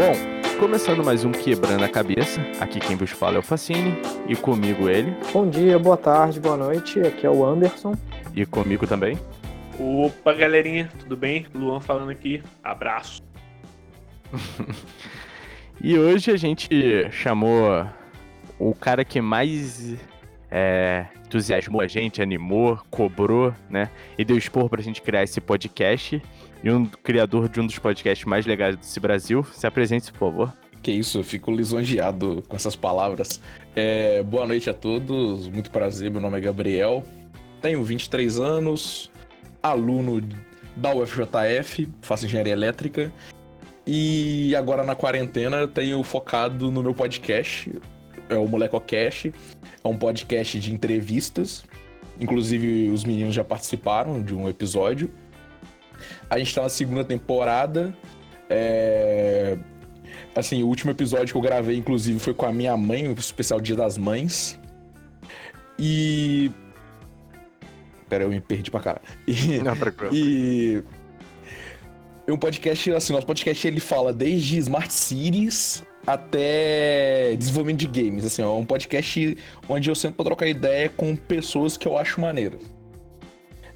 Bom, começando mais um Quebrando a Cabeça. Aqui quem vos fala é o Facine e comigo ele. Bom dia, boa tarde, boa noite. Aqui é o Anderson. E comigo também. Opa, galerinha, tudo bem? Luan falando aqui. Abraço. e hoje a gente chamou o cara que mais é, entusiasmou a gente, animou, cobrou, né? E deu expor pra gente criar esse podcast. E um criador de um dos podcasts mais legais desse Brasil. Se apresente, por favor. Que isso, fico lisonjeado com essas palavras. É, boa noite a todos, muito prazer, meu nome é Gabriel. Tenho 23 anos, aluno da UFJF, faço engenharia elétrica. E agora na quarentena tenho focado no meu podcast, é o MolecoCast. É um podcast de entrevistas. Inclusive, os meninos já participaram de um episódio. A gente tá na segunda temporada. É... Assim, o último episódio que eu gravei, inclusive, foi com a minha mãe, o especial Dia das Mães. E. Pera, eu me perdi pra caralho. E... Não, tranquilo. E. Um podcast, assim, nosso podcast ele fala desde Smart Cities até desenvolvimento de games. Assim, é um podcast onde eu sempre trocar ideia com pessoas que eu acho maneiras.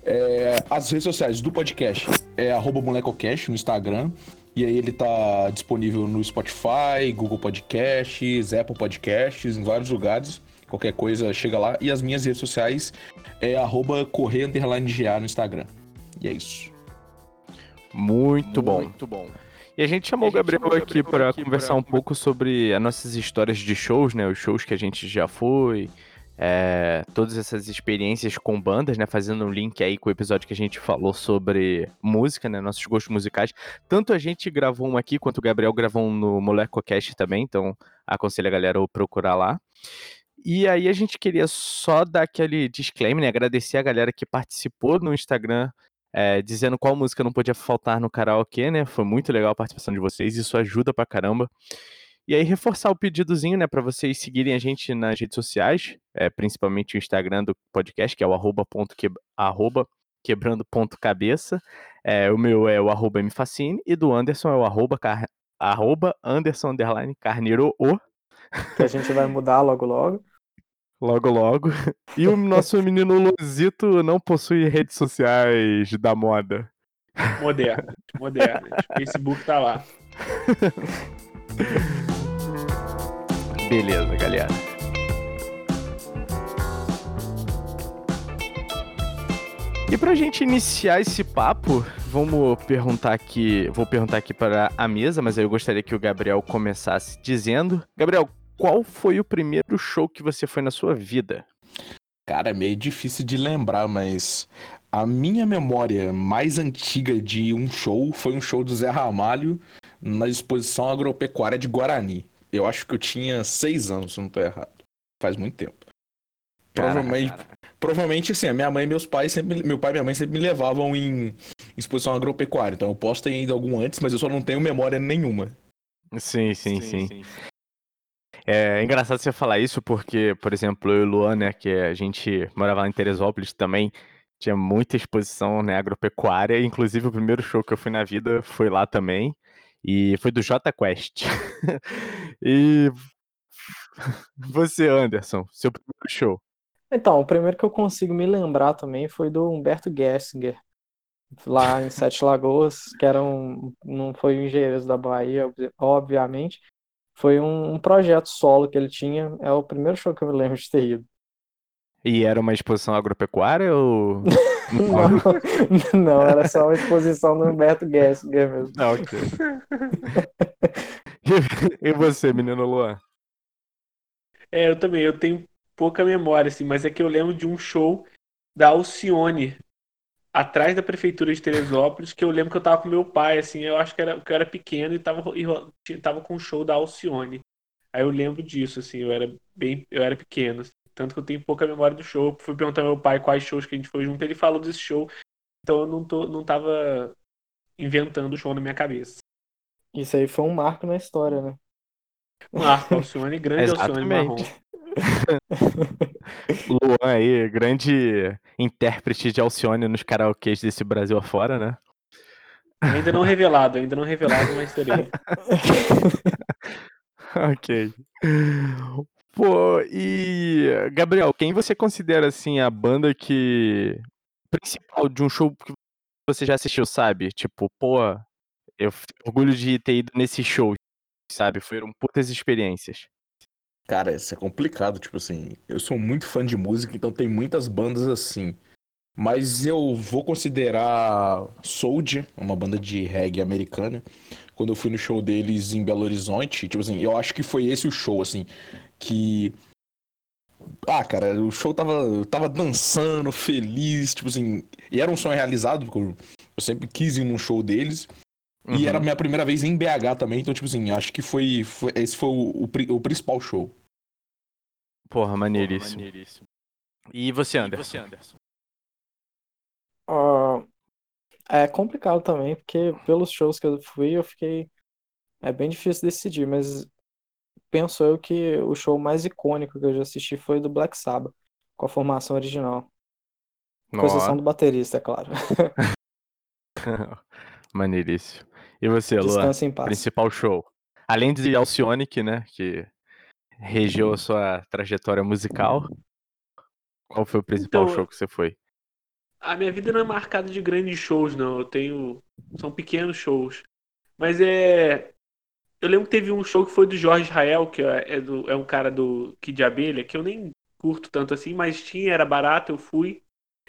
É, as redes sociais do podcast é molecocast no Instagram. E aí ele tá disponível no Spotify, Google Podcasts, Apple Podcasts, em vários lugares. Qualquer coisa chega lá. E as minhas redes sociais é arroba correia no Instagram. E é isso. Muito bom. Muito bom. E a gente chamou a o Gabriel, chamou aqui para conversar um pouco sobre as nossas histórias de shows, né? Os shows que a gente já foi, é, todas essas experiências com bandas, né? Fazendo um link aí com o episódio que a gente falou sobre música, né? Nossos gostos musicais. Tanto a gente gravou um aqui, quanto o Gabriel gravou um no MolecoCast também, então aconselho a galera a procurar lá. E aí a gente queria só dar aquele disclaimer, né? Agradecer a galera que participou no Instagram é, dizendo qual música não podia faltar no karaokê, né? Foi muito legal a participação de vocês, isso ajuda pra caramba. E aí, reforçar o pedidozinho, né, para vocês seguirem a gente nas redes sociais, é, principalmente o Instagram do podcast, que é o arroba, ponto que, arroba quebrando ponto cabeça. É, o meu é o arroba mfacine e do Anderson é o arroba, car, arroba Anderson underline carneiro o. Que a gente vai mudar logo logo. Logo, logo. E o nosso menino Lozito não possui redes sociais da moda. Moderno, moderno. Facebook tá lá. Beleza, galera. E pra gente iniciar esse papo, vamos perguntar aqui, vou perguntar aqui para a mesa, mas eu gostaria que o Gabriel começasse dizendo. Gabriel, qual foi o primeiro show que você foi na sua vida? Cara, é meio difícil de lembrar, mas a minha memória mais antiga de um show foi um show do Zé Ramalho na exposição agropecuária de Guarani. Eu acho que eu tinha seis anos, se não tô errado. Faz muito tempo. Provavelmente, provavelmente assim, a minha mãe e meus pais sempre, meu pai e minha mãe sempre me levavam em exposição agropecuária. Então eu posso ter ido algum antes, mas eu só não tenho memória nenhuma. Sim, sim, sim. sim. sim. É engraçado você falar isso porque, por exemplo, eu e o Luan, né, que a gente morava lá em Teresópolis também, tinha muita exposição né, agropecuária, inclusive o primeiro show que eu fui na vida foi lá também, e foi do J Quest. e você, Anderson, seu primeiro show? Então, o primeiro que eu consigo me lembrar também foi do Humberto Gessinger, lá em Sete Lagoas, que era um, não foi o Engenheiros da Bahia, obviamente, foi um, um, projeto solo que ele tinha. É o primeiro show que eu me lembro de ter ido. E era uma exposição agropecuária ou. não, não, era só uma exposição do Humberto Gessinger mesmo. Ah, ok. e você, menino Luan? É, eu também, eu tenho pouca memória, assim, mas é que eu lembro de um show da Alcione, atrás da prefeitura de Teresópolis, que eu lembro que eu tava com meu pai, assim, eu acho que, era, que eu era pequeno e tava, e tava com o show da Alcione. Aí eu lembro disso, assim, eu era bem, eu era pequeno, assim, tanto que eu tenho pouca memória do show. Fui perguntar ao meu pai quais shows que a gente foi junto, ele falou desse show, então eu não, tô, não tava inventando o show na minha cabeça. Isso aí foi um marco na história, né? Marco, Alcione, grande Alcione marrom. Luan aí, grande intérprete de Alcione nos karaokês desse Brasil afora, né? Ainda não revelado, ainda não revelado, mas seria. ok. Pô, e Gabriel, quem você considera assim a banda que principal de um show que você já assistiu, sabe? Tipo, pô, eu orgulho de ter ido nesse show, sabe? Foram putas experiências. Cara, isso é complicado, tipo assim, eu sou muito fã de música, então tem muitas bandas assim. Mas eu vou considerar Soldier, uma banda de reggae americana. Quando eu fui no show deles em Belo Horizonte, tipo assim, eu acho que foi esse o show, assim, que. Ah, cara, o show tava, eu tava dançando, feliz, tipo assim. E era um sonho realizado, porque eu, eu sempre quis ir num show deles. Uhum. E era a minha primeira vez em BH também, então, tipo assim, acho que foi. foi esse foi o, o, o, principal show. Porra, maneiríssimo. Porra, maneiríssimo. E você, Anderson? E você, Anderson? Uh, é complicado também, porque pelos shows que eu fui, eu fiquei. É bem difícil decidir, mas penso eu que o show mais icônico que eu já assisti foi do Black Sabbath, com a formação original. Com exceção do baterista, é claro. Maneiríssimo. E você, Luan? Principal show. Além de Alcionic, né? Que regeu a sua trajetória musical. Qual foi o principal então, show que você foi? a minha vida não é marcada de grandes shows, não. Eu tenho. São pequenos shows. Mas é. Eu lembro que teve um show que foi do Jorge Israel, que é, é, do, é um cara do Kid de Abelha, que eu nem curto tanto assim, mas tinha, era barato, eu fui.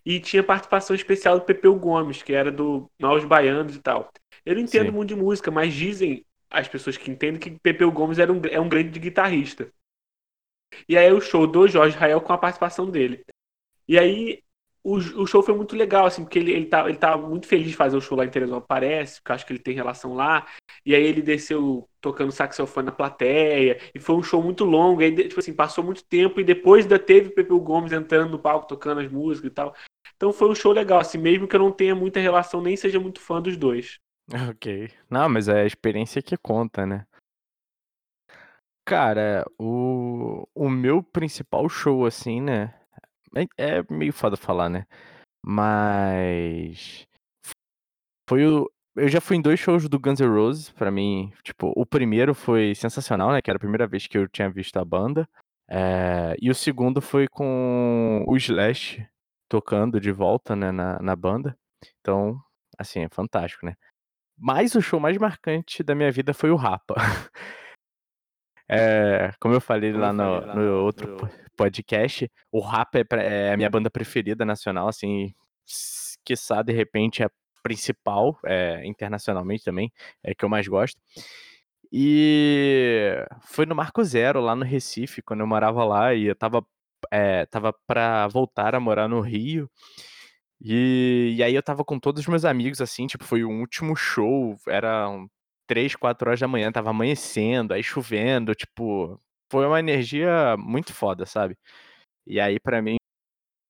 E tinha participação especial do Pepeu Gomes, que era do Maus Baianos e tal. Eu não entendo Sim. muito de música, mas dizem as pessoas que entendem que Pepeu Gomes era um, é um grande guitarrista. E aí o show do Jorge Israel com a participação dele. E aí o, o show foi muito legal, assim, porque ele, ele, tá, ele tá muito feliz de fazer o show lá em Teresópolis, parece, porque eu acho que ele tem relação lá. E aí ele desceu tocando saxofone na plateia, e foi um show muito longo, aí, tipo assim, passou muito tempo, e depois ainda teve o Pepe Gomes entrando no palco, tocando as músicas e tal. Então foi um show legal, assim, mesmo que eu não tenha muita relação, nem seja muito fã dos dois. Ok. Não, mas é a experiência que conta, né? Cara, o, o meu principal show, assim, né? É, é meio foda falar, né? Mas. Foi o. Eu já fui em dois shows do Guns N' Roses, pra mim, tipo, o primeiro foi sensacional, né? Que era a primeira vez que eu tinha visto a banda. É, e o segundo foi com o Slash tocando de volta, né, na, na banda. Então, assim, é fantástico, né? Mas o show mais marcante da minha vida foi o Rapa. É, como eu falei como lá, no, lá no, outro podcast, o Rapa é, é, a minha banda preferida nacional, assim, sabe, de repente é a principal, é, internacionalmente também, é que eu mais gosto. E foi no Marco Zero, lá no Recife, quando eu morava lá, e eu tava, é, tava pra voltar a morar no Rio. E, e aí eu tava com todos os meus amigos, assim, tipo, foi o último show, eram 3, 4 horas da manhã, tava amanhecendo, aí chovendo, tipo, foi uma energia muito foda, sabe? E aí para mim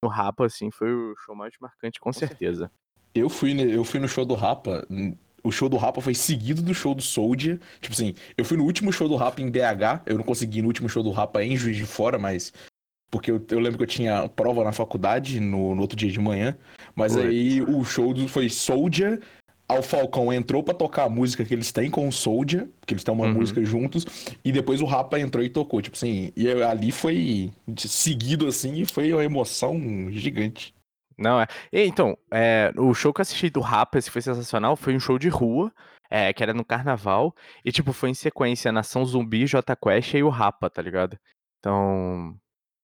o Rapa assim foi o show mais marcante com, com certeza. certeza. Eu fui eu fui no show do Rapa, o show do Rapa foi seguido do show do Soldier. Tipo assim, eu fui no último show do Rapa em BH, eu não consegui no último show do Rapa em Juiz de Fora, mas porque eu, eu, lembro que eu tinha prova na faculdade no, no outro dia de manhã, mas aí o show do, foi Soldier, Al Falcão entrou para tocar a música que eles têm com o Soldier, que eles têm uma uhum. música juntos, e depois o Rapa entrou e tocou, tipo assim, e ali foi seguido assim e foi uma emoção gigante. Não, é. Então, é, o show que eu assisti do Rapa, esse foi sensacional, foi um show de rua, é, que era no carnaval, e tipo, foi em sequência Nação Zumbi, J Quest e o Rapa, tá ligado? Então,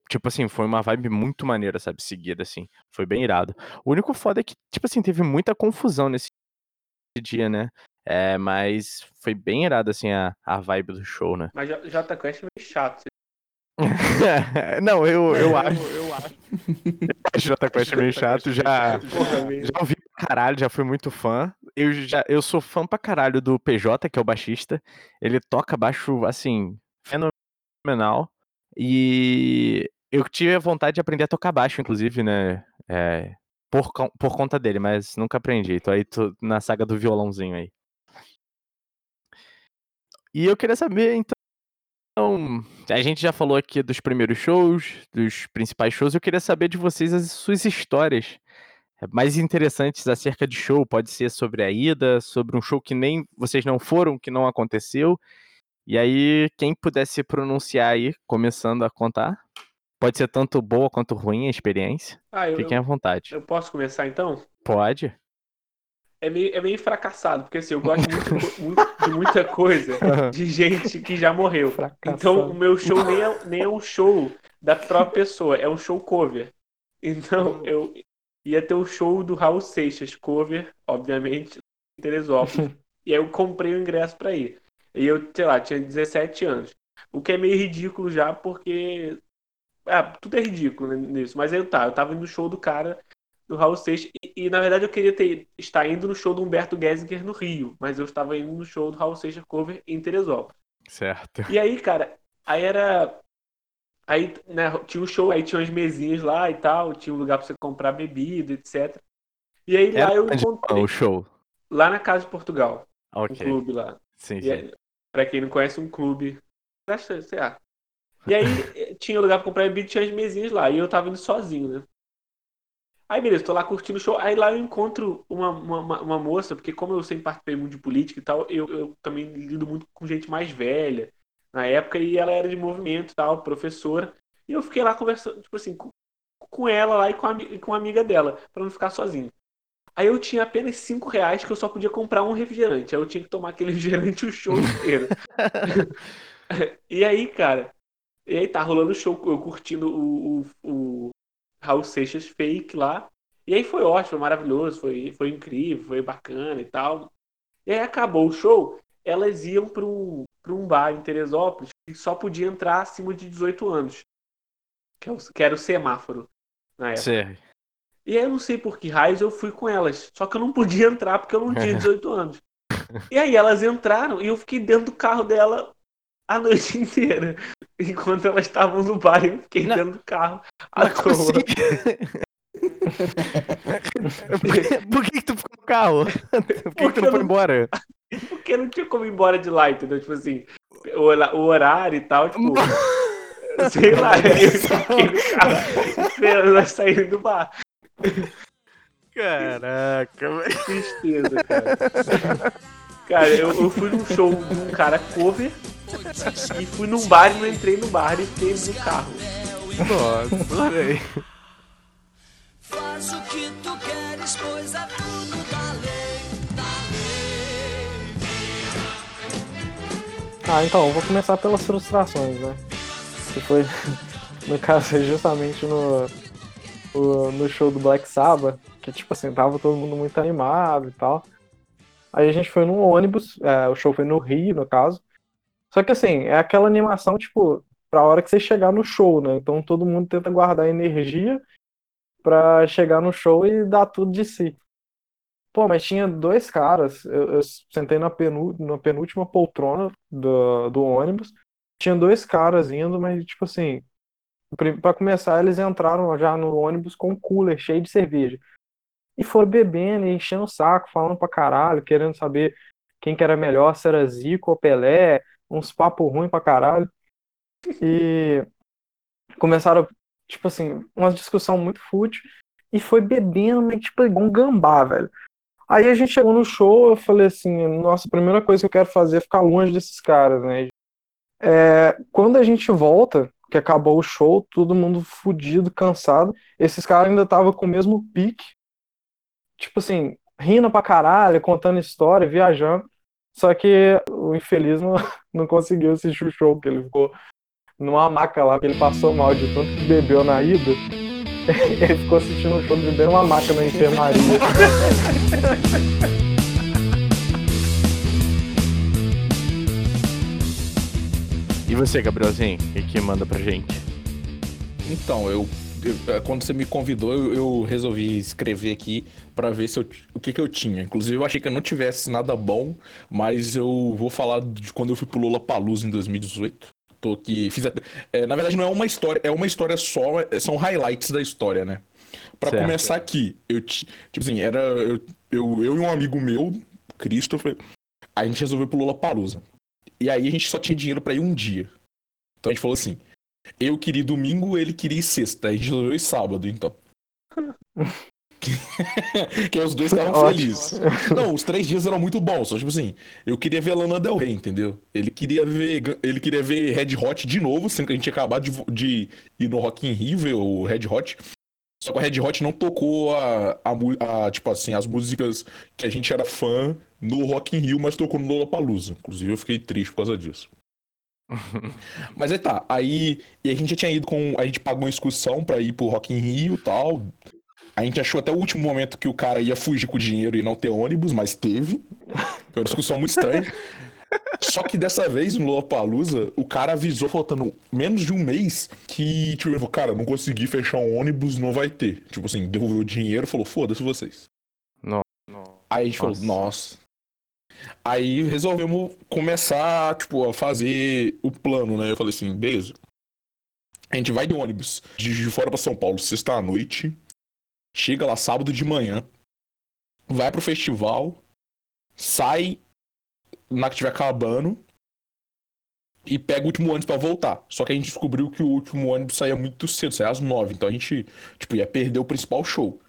tipo assim, foi uma vibe muito maneira, sabe, seguida, assim, foi bem irado. O único foda é que, tipo assim, teve muita confusão nesse dia, né? É, mas foi bem irado, assim, a, a vibe do show, né? Mas J Quest é meio chato. não, eu, eu acho. Eu acho. J Quest é meio chato, já, já ouvi pra caralho, já fui muito fã. Eu, já, eu sou fã pra caralho do PJ, que é o baixista. Ele toca baixo, assim, fenomenal. E eu tive a vontade de aprender a tocar baixo, inclusive, né? É, por, por conta dele, mas nunca aprendi. Tô aí tô na saga do violãozinho aí. E eu queria saber, então. A gente já falou aqui dos primeiros shows, dos principais shows. Eu queria saber de vocês as suas histórias mais interessantes acerca de show. Pode ser sobre a ida, sobre um show que nem vocês não foram, que não aconteceu. E aí, quem puder se pronunciar aí, começando a contar. Pode ser tanto boa quanto ruim a experiência. Ah, eu, Fiquem à vontade. Eu posso começar então? Pode. É meio, é meio fracassado, porque assim, eu gosto muito, muito, de muita coisa de gente que já morreu. Então, o meu show nem é, nem é um show da própria pessoa, é um show cover. Então, uhum. eu ia ter o show do Raul Seixas, cover, obviamente, em Teresópolis. e aí eu comprei o ingresso para ir. E eu, sei lá, tinha 17 anos. O que é meio ridículo já, porque. Ah, tudo é ridículo nisso. Mas aí eu tá, eu tava indo no show do cara, do Raul Seixas. E, e, na verdade eu queria ter, estar indo no show do Humberto Gessinger no Rio. Mas eu estava indo no show do Raul Seixas cover em Teresópolis. Certo. E aí, cara, aí era. Aí, né, tinha um show, aí tinha umas mesinhas lá e tal, tinha um lugar pra você comprar bebida, etc. E aí lá eu encontrei. o show? Lá na Casa de Portugal. Ok. Um clube lá. Sim, e sim. Aí, pra quem não conhece, um clube. Sei lá. E aí tinha lugar pra comprar bebida, tinha as mesinhas lá. E eu tava indo sozinho, né? Aí beleza, tô lá curtindo o show. Aí lá eu encontro uma, uma, uma moça, porque como eu sempre participei muito de política e tal, eu, eu também lido muito com gente mais velha na época, e ela era de movimento e tal, professora. E eu fiquei lá conversando, tipo assim, com, com ela lá e com a, com a amiga dela, para não ficar sozinho. Aí eu tinha apenas 5 reais que eu só podia comprar um refrigerante. Aí eu tinha que tomar aquele refrigerante o show inteiro. e aí, cara, e aí tá rolando o show, eu curtindo o, o, o Raul Seixas fake lá. E aí foi ótimo, foi maravilhoso, foi, foi incrível, foi bacana e tal. E aí acabou o show, elas iam para um, pra um bar em Teresópolis que só podia entrar acima de 18 anos. Que, é o, que era o semáforo na época. Sim. E aí eu não sei por que raios eu fui com elas. Só que eu não podia entrar porque eu não tinha 18 anos. E aí elas entraram e eu fiquei dentro do carro dela a noite inteira. Enquanto elas estavam no bar, eu fiquei não. dentro do carro à toa. Assim? por, que, que tu ficou no carro? Por que, que tu não foi não... embora? Porque não tinha como ir embora de lá, entendeu? Tipo assim, o, o horário e tal, tipo. sei lá, eu fiquei no carro esperando saírem do bar. Caraca, velho. Tristeza, cara. Cara, eu, eu, fui num show de um cara cover e fui num bar e não entrei no bar e fiquei no carro. Nossa, adorei. Faz o que tu queres, pois é tudo da lei, da lei. Ah, então, vou começar pelas frustrações, né? Que foi, no caso, justamente no, no show do Black Sabbath, que tipo assim, tava todo mundo muito animado e tal. Aí a gente foi num ônibus, é, o show foi no Rio, no caso. Só que assim, é aquela animação, tipo, pra hora que você chegar no show, né? Então todo mundo tenta guardar energia pra chegar no show e dar tudo de si. Pô, mas tinha dois caras, eu, eu sentei na, na penúltima poltrona do, do ônibus, tinha dois caras indo, mas tipo assim, para começar, eles entraram já no ônibus com cooler cheio de cerveja. E foram bebendo, enchendo o saco, falando pra caralho, querendo saber quem que era melhor, se era Zico ou Pelé, uns papos ruins pra caralho. E começaram, tipo assim, uma discussão muito fútil. E foi bebendo, mas, tipo, igual um gambá, velho. Aí a gente chegou no show, eu falei assim, nossa, a primeira coisa que eu quero fazer é ficar longe desses caras, né? É, quando a gente volta, que acabou o show, todo mundo fudido, cansado. Esses caras ainda estavam com o mesmo pique. Tipo assim, rindo pra caralho, contando história, viajando. Só que o infeliz não, não conseguiu assistir o show, porque ele ficou numa maca lá, que ele passou mal de tanto que bebeu na ida. Ele ficou assistindo o show bebendo uma maca na enfermaria. E você, Gabrielzinho, o que, que manda pra gente? Então, eu, eu, é, quando você me convidou, eu, eu resolvi escrever aqui para ver se eu, o que, que eu tinha. Inclusive, eu achei que eu não tivesse nada bom, mas eu vou falar de quando eu fui pro Lula Palusa em 2018. Tô aqui, fiz a, é, na verdade, não é uma história, é uma história só, é, são highlights da história, né? Para começar aqui, eu tipo assim, era eu, eu, eu e um amigo meu, Christopher, a gente resolveu pro Lula Palusa. E aí a gente só tinha dinheiro para ir um dia. Então a gente falou assim: eu queria domingo, ele queria sexta. A gente resolveu sábado, então. Que, os dois estavam felizes. Não, os três dias eram muito bons. Só, tipo assim, eu queria ver Lana Del Rey, entendeu? Ele queria ver, ele queria ver Red Hot de novo, sendo que a gente tinha acabado de, de ir no Rock in Rio ver o Red Hot. Só que o Red Hot não tocou a, a, a, tipo assim, as músicas que a gente era fã no Rock in Rio, mas tocou no Lollapalooza. Inclusive eu fiquei triste por causa disso. mas aí tá, aí e a gente já tinha ido com, a gente pagou uma excursão para ir pro Rock in Rio, tal. A gente achou até o último momento que o cara ia fugir com o dinheiro e não ter ônibus, mas teve. Foi uma discussão muito estranha. Só que dessa vez, no Lollapalooza, o cara avisou, faltando menos de um mês, que, tipo, cara, não consegui fechar um ônibus, não vai ter. Tipo assim, devolveu o dinheiro falou, foda-se vocês. Não. Aí a gente nossa. falou, nossa. Aí resolvemos começar, tipo, a fazer o plano, né? Eu falei assim, beleza. A gente vai de ônibus de fora para São Paulo, sexta à noite. Chega lá sábado de manhã. Vai pro festival. Sai na que estiver acabando e pega o último ônibus para voltar. Só que a gente descobriu que o último ônibus saía muito cedo, saía às nove. Então a gente, tipo, ia perder o principal show.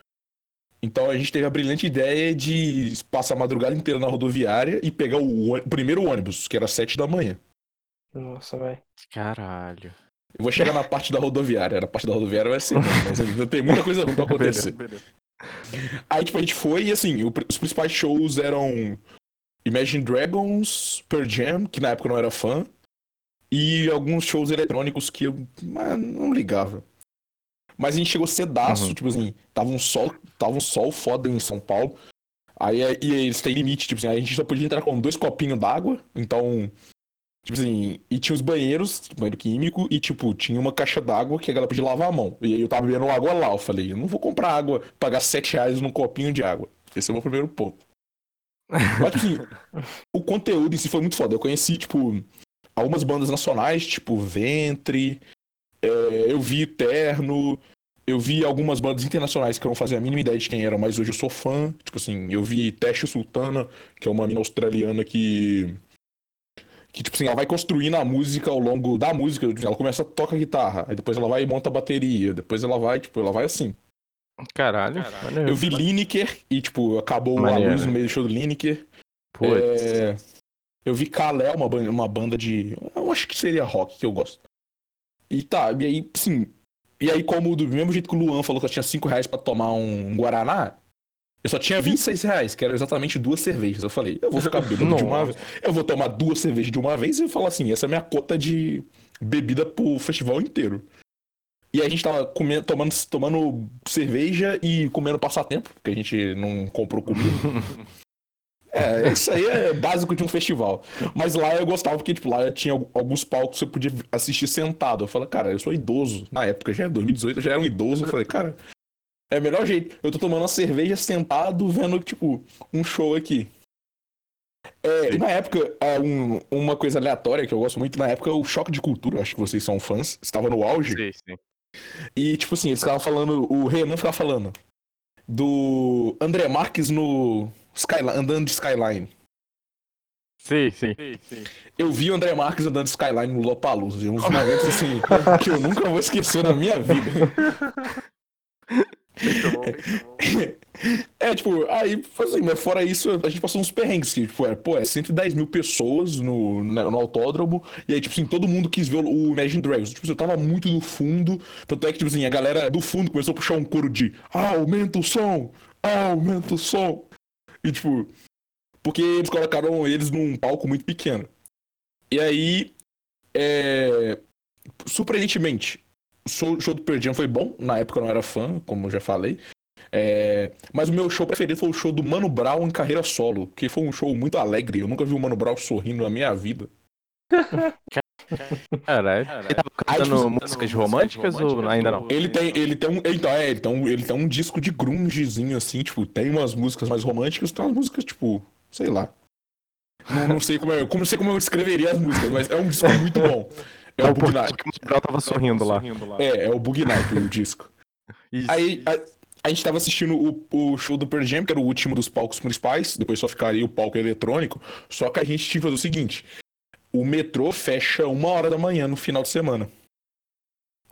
Então a gente teve a brilhante ideia de passar a madrugada inteira na rodoviária e pegar o, o primeiro ônibus, que era às sete da manhã. Nossa, velho. Caralho. Eu vou chegar na parte da rodoviária. Na parte da rodoviária vai ser, mas ainda tem muita coisa ruim pra acontecer. Aí, tipo, a gente foi e, assim, os principais shows eram Imagine Dragons, Pearl Jam, que na época eu não era fã, e alguns shows eletrônicos que eu não ligava. Mas a gente chegou cedaço, uhum. tipo assim, tava um sol, tava um sol foda em São Paulo. Aí e eles têm limite, tipo assim, a gente só podia entrar com dois copinhos d'água, então. Tipo assim, e tinha os banheiros, banheiro químico, e tipo, tinha uma caixa d'água que a galera podia lavar a mão. E aí eu tava bebendo água lá, eu falei, eu não vou comprar água, pagar 7 reais num copinho de água. Esse é o meu primeiro ponto. Mas, assim, o conteúdo em si foi muito foda. Eu conheci, tipo, algumas bandas nacionais, tipo Ventre, é, eu vi Terno, eu vi algumas bandas internacionais que eu não fazia a mínima ideia de quem eram, mas hoje eu sou fã. Tipo assim, eu vi Teste Sultana, que é uma mina australiana que. Que, tipo assim, ela vai construindo a música ao longo da música. Ela começa a tocar guitarra, aí depois ela vai e monta a bateria, depois ela vai, tipo, ela vai assim. Caralho. Caralho. Eu vi Lineker e, tipo, acabou Maneiro. a luz no meio do show do Lineker. É... Eu vi Kalé, uma, uma banda de. Eu acho que seria rock que eu gosto. E tá, e aí, sim. E aí, como do mesmo jeito que o Luan falou que eu tinha 5 reais pra tomar um Guaraná, eu só tinha 26 reais, que era exatamente duas cervejas. Eu falei, eu vou ficar bebendo de uma vez. Eu vou tomar duas cervejas de uma vez e falar assim, essa é a minha cota de bebida pro festival inteiro. E a gente tava comendo, tomando, tomando cerveja e comendo passatempo, porque a gente não comprou comida. É, isso aí é básico de um festival. Mas lá eu gostava porque, tipo, lá tinha alguns palcos que você podia assistir sentado. Eu falei, cara, eu sou idoso. Na época, já é 2018, eu já era um idoso. Eu falei, cara, é o melhor jeito. Eu tô tomando uma cerveja sentado, vendo, tipo, um show aqui. É, na época, é, um, uma coisa aleatória que eu gosto muito, na época, o Choque de Cultura, acho que vocês são fãs, estava no auge. Sim, sim. E, tipo assim, eles ficavam falando, o Renan ficava falando do André Marques no Skyline, andando de Skyline. Sim, sim. Eu vi o André Marques andando de Skyline no Lollapalooza. Uns momentos assim que eu nunca vou esquecer na minha vida. É, tipo, aí, assim, mas fora isso, a gente passou uns perrengues, que, tipo, é, pô, é 110 mil pessoas no, no autódromo, e aí, tipo assim, todo mundo quis ver o Imagine Dragons. Tipo, eu tava muito no fundo, tanto é que, tipo assim, a galera do fundo começou a puxar um coro de aumenta o som, aumenta o som. E, tipo, porque eles colocaram eles num palco muito pequeno. E aí, é... surpreendentemente, o show, do Pearl foi bom, na época eu não era fã, como eu já falei. É... Mas o meu show preferido foi o show do Mano Brown em carreira solo, que foi um show muito alegre. Eu nunca vi o Mano Brown sorrindo na minha vida. Caralho. Ele tava cantando músicas românticas, ou ainda não? Ele tem, ele tem um. Então, é, ele tem um, ele tem um disco de grungezinho, assim, tipo, tem umas músicas mais românticas, tem umas músicas, tipo, sei lá. Não, não sei como eu, como, sei como eu escreveria as músicas, mas é um disco muito bom. É, é o Bug Night. O tava sorrindo lá. É, é o Bug Night, o disco. Isso. Aí a, a, gente tava assistindo o, o show do Pearl Jam, que era o último dos palcos principais, depois só ficaria o palco eletrônico, só que a gente tinha que fazer o seguinte, o metrô fecha uma hora da manhã no final de semana.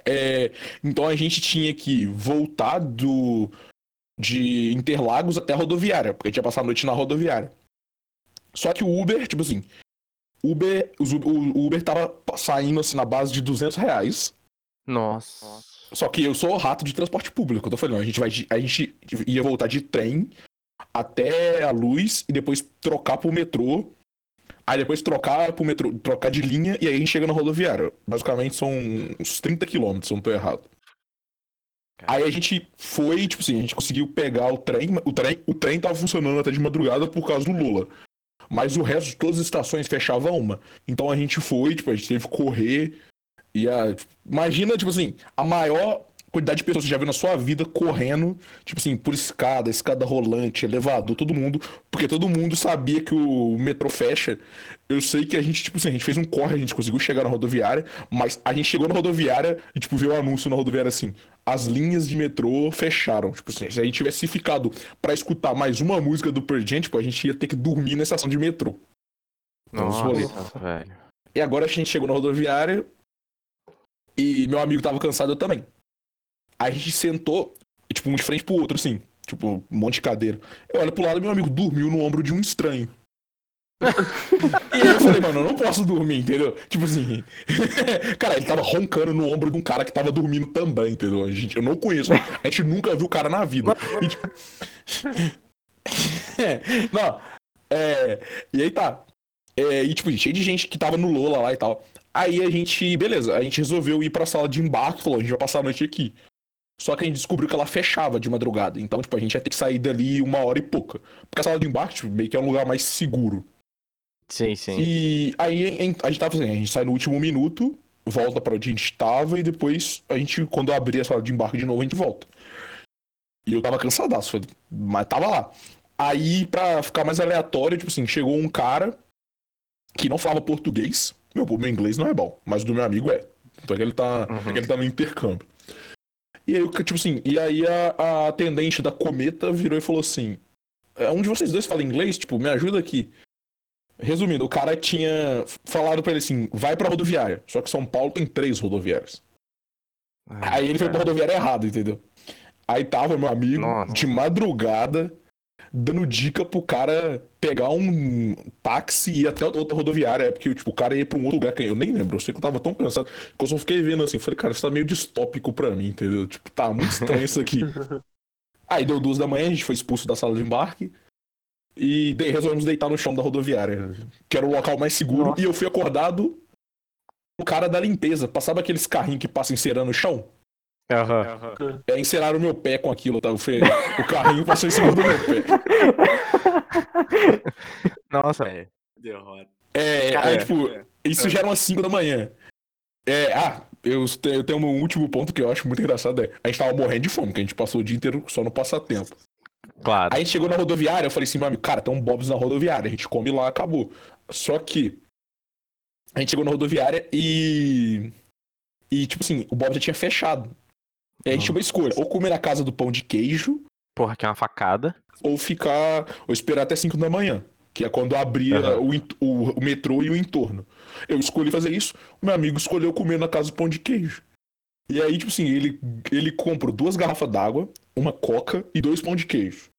É, então a gente tinha que voltar do, de Interlagos até a rodoviária, porque a gente ia passar a noite na rodoviária. Só que o Uber, tipo assim, Uber, o Uber tava saindo assim na base de 200 reais. Nossa. Só que eu sou rato de transporte público. Eu tô falando, a gente, vai, a gente ia voltar de trem até a luz e depois trocar pro metrô. Aí depois trocar pro metrô, trocar de linha e aí a gente chega na rodoviária. Basicamente são uns 30 quilômetros, se eu não tô errado. Aí a gente foi, tipo assim, a gente conseguiu pegar o trem, o trem, o trem tava funcionando até de madrugada por causa do Lula. Mas o resto de todas as estações fechava uma. Então a gente foi, tipo, a gente teve que correr. E a... Imagina, tipo assim, a maior quantidade de pessoas que você já viu na sua vida correndo, tipo assim, por escada, escada rolante, elevador, todo mundo, porque todo mundo sabia que o metrô fecha. Eu sei que a gente, tipo assim, a gente fez um corre, a gente conseguiu chegar na rodoviária, mas a gente chegou na rodoviária e, tipo, viu o um anúncio na rodoviária assim: as linhas de metrô fecharam. Tipo assim, se a gente tivesse ficado para escutar mais uma música do Pearl Jam, tipo, a gente ia ter que dormir na estação de metrô. Nossa, velho. E agora a gente chegou na rodoviária e meu amigo tava cansado eu também. Aí a gente sentou, tipo, um de frente pro outro, assim. Tipo, um monte de cadeira. Eu olho pro lado e meu amigo dormiu no ombro de um estranho. e aí eu falei, mano, eu não posso dormir, entendeu? Tipo assim. cara, ele tava roncando no ombro de um cara que tava dormindo também, entendeu? A gente, eu não conheço. A gente nunca viu o cara na vida. E, tipo... não. É. E aí tá. É, e tipo, cheio de gente que tava no Lola lá e tal. Aí a gente, beleza, a gente resolveu ir pra sala de embarque, falou, a gente vai passar a noite aqui. Só que a gente descobriu que ela fechava de madrugada. Então, tipo, a gente ia ter que sair dali uma hora e pouca. Porque a sala de embarque, tipo, meio que é um lugar mais seguro. Sim, sim. E aí a gente tava fazendo, a gente sai no último minuto, volta para onde a gente tava, e depois a gente, quando abrir a sala de embarque de novo, a gente volta. E eu tava cansadaço, mas tava lá. Aí, pra ficar mais aleatório, tipo assim, chegou um cara que não falava português. Meu, meu inglês não é bom, mas do meu amigo é. Então é que ele tá, uhum. é que ele tá no intercâmbio. E aí, tipo assim, e aí a, a atendente da Cometa virou e falou assim: é, um de vocês dois fala inglês? Tipo, me ajuda aqui. Resumindo, o cara tinha falado pra ele assim: vai pra rodoviária. Só que São Paulo tem três rodoviárias. Ah, aí ele foi pra rodoviária errado, entendeu? Aí tava meu amigo Nossa. de madrugada dando dica pro cara pegar um táxi e ir até outra rodoviária. Porque, tipo, o cara ia pra um outro lugar que eu nem lembro. Eu sei que eu tava tão cansado que eu só fiquei vendo assim. Falei, cara, isso tá meio distópico pra mim, entendeu? Tipo, tá muito estranho isso aqui. Aí deu duas da manhã, a gente foi expulso da sala de embarque. E de, resolvemos deitar no chão da rodoviária, que era o local mais seguro. Nossa. E eu fui acordado o cara da limpeza. Passava aqueles carrinhos que passam encerando no chão. Uhum. É, enceraram o meu pé com aquilo, tá? O, o carrinho passou em cima do meu pé. Nossa, velho. Derrota. É, aí, tipo, isso já era umas 5 da manhã. É, ah, eu, eu tenho um último ponto que eu acho muito engraçado. É, a gente tava morrendo de fome, porque a gente passou o dia inteiro só no passatempo. Claro. Aí a gente chegou na rodoviária, eu falei assim, meu amigo, cara, tem um Bob's na rodoviária, a gente come lá, acabou. Só que a gente chegou na rodoviária e. E, tipo assim, o Bob já tinha fechado. E a gente tinha uma escolha, ou comer na casa do pão de queijo. Porra, que é uma facada. Ou ficar. Ou esperar até 5 da manhã. Que é quando abria uhum. o, o, o, metrô e o entorno. Eu escolhi fazer isso, o meu amigo escolheu comer na casa do pão de queijo. E aí, tipo assim, ele, ele comprou duas garrafas d'água, uma coca e dois pão de queijo.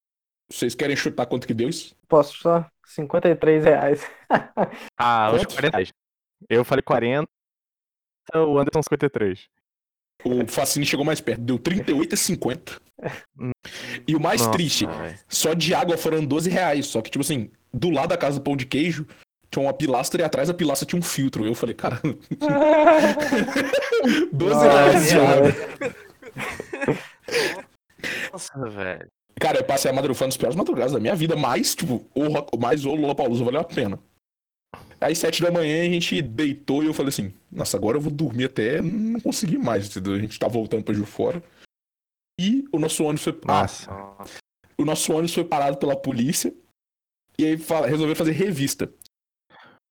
Vocês querem chutar quanto que deu isso? Posso só? 53 reais. ah, os 40 reais. Eu falei 40, o Anderson 53. O Facine chegou mais perto, deu 38,50. E o mais Nossa, triste, véio. só de água foram 12 reais. Só que, tipo assim, do lado da casa do pão de queijo, tinha uma pilastra e atrás da pilastra tinha um filtro. Eu falei, cara. 12 reais de água. Nossa, velho. Cara, eu passei a madrugada nos piores madrugadas da minha vida, mas, tipo, o, mais o Lula Paulusa valeu a pena. Aí, sete da manhã, a gente deitou e eu falei assim: Nossa, agora eu vou dormir até não conseguir mais, entendeu? A gente tá voltando pra Ju fora. E o nosso ônibus foi. Nossa. o nosso ônibus foi parado pela polícia. E aí resolveu fazer revista.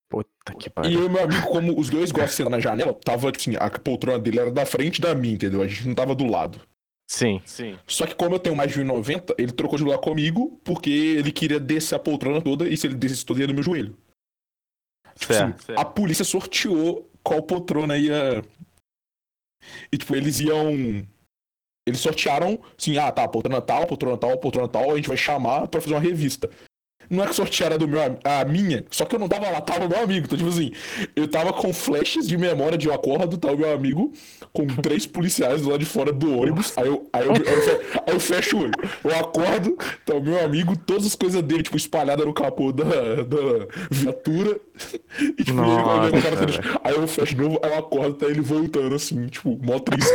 Puta que pariu. E eu e meu amigo, como os dois gostam de sentar na janela, tava, assim, a poltrona dele era da frente da minha, entendeu? A gente não tava do lado. Sim, sim. Só que como eu tenho mais de 1,90, ele trocou de lugar comigo porque ele queria descer a poltrona toda e se ele descesse toda ia no meu joelho. Tipo certo, assim, certo. A polícia sorteou qual poltrona ia. E tipo, eles iam. Eles sortearam, assim, ah, tá, poltrona tal, poltrona tal, poltrona tal, a gente vai chamar pra fazer uma revista não é que sortear era do meu, a minha, só que eu não tava lá, tava o meu amigo. Então, tipo assim, eu tava com flashes de memória de eu acordo, tá o meu amigo, com três policiais do lado de fora do ônibus. Aí eu, aí eu, aí eu, aí eu fecho o olho. Eu acordo, tá o meu amigo, todas as coisas dele, tipo, espalhadas no capô da, da viatura. E tipo, Nossa, ele, cara, cara. aí eu fecho de novo, aí eu acordo, tá ele voltando assim, tipo, mó triste.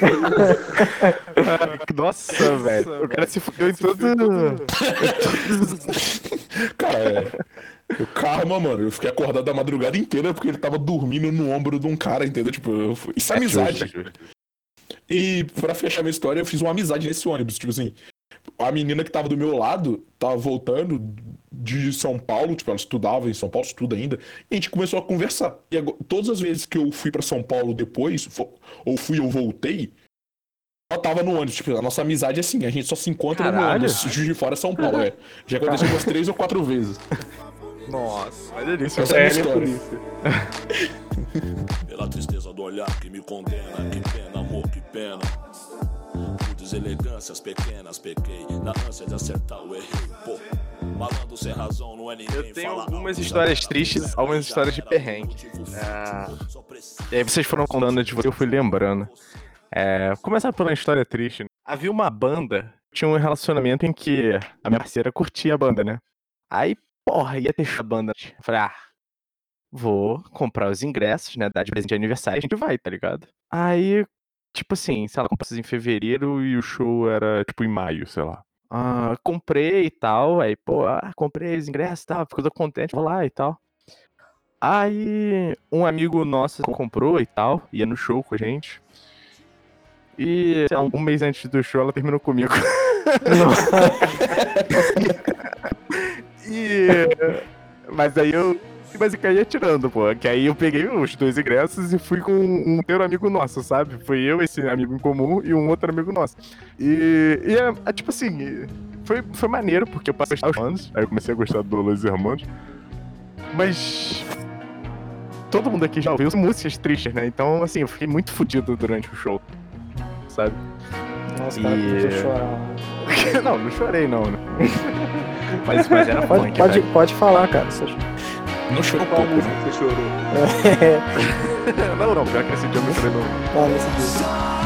Nossa, velho. O cara se fudeu em todo. Cara, é. O karma, mano, eu fiquei acordado a madrugada inteira porque ele tava dormindo no ombro de um cara, entendeu? Tipo, eu... isso é, é amizade. Justo, E pra fechar minha história, eu fiz uma amizade nesse ônibus. Tipo assim, a menina que tava do meu lado tava voltando de São Paulo, tipo, ela estudava em São Paulo, estuda ainda, e a gente começou a conversar. E agora, todas as vezes que eu fui para São Paulo depois, ou fui ou voltei, ela tava no ônibus. Tipo, a nossa amizade é assim, a gente só se encontra Caralho. no ônibus. Juiz de Fora São Paulo, é. Já aconteceu umas três ou quatro vezes. Nossa, mas delícia. Essa é a minha história. Pela tristeza do olhar que me condena, que pena, amor, que pena. Por deselegâncias pequenas, pequei. Na ânsia de acertar, o errei. Pô, malandro sem razão, não é ninguém. Eu tenho algumas histórias tristes, algumas histórias de perrengue. É... E aí vocês foram contando de você, eu fui lembrando. É, começar pela história triste. Né? Havia uma banda, tinha um relacionamento em que a minha parceira curtia a banda, né? Aí, porra, ia ter a banda. Eu falei, ah, vou comprar os ingressos, né? Dar de presente de aniversário, a gente vai, tá ligado? Aí, tipo assim, sei lá, comprei em fevereiro e o show era, tipo, em maio, sei lá. Ah, comprei e tal, aí, pô, ah, comprei os ingressos e tal, ficou contente, vou lá e tal. Aí, um amigo nosso comprou e tal, ia no show com a gente. E lá, um mês antes do show ela terminou comigo. e. Mas aí eu. Mas eu caí atirando, pô. Que aí eu peguei os dois ingressos e fui com um inteiro amigo nosso, sabe? Foi eu, esse amigo em comum, e um outro amigo nosso. E, e é, é, tipo assim, foi, foi maneiro, porque eu passei os anos, aí eu comecei a gostar do Los Hermanos. Mas todo mundo aqui já ouviu músicas tristes, né? Então, assim, eu fiquei muito fodido durante o show sabe? Nossa, cara, e... chorar. não, não chorei não, né? mas, mas era pode, punk, pode, pode falar, cara. Você... Não chorou qual música né? você chorou? É. não, não, pior que esse dia eu não chorei não. Ah, nesse dia.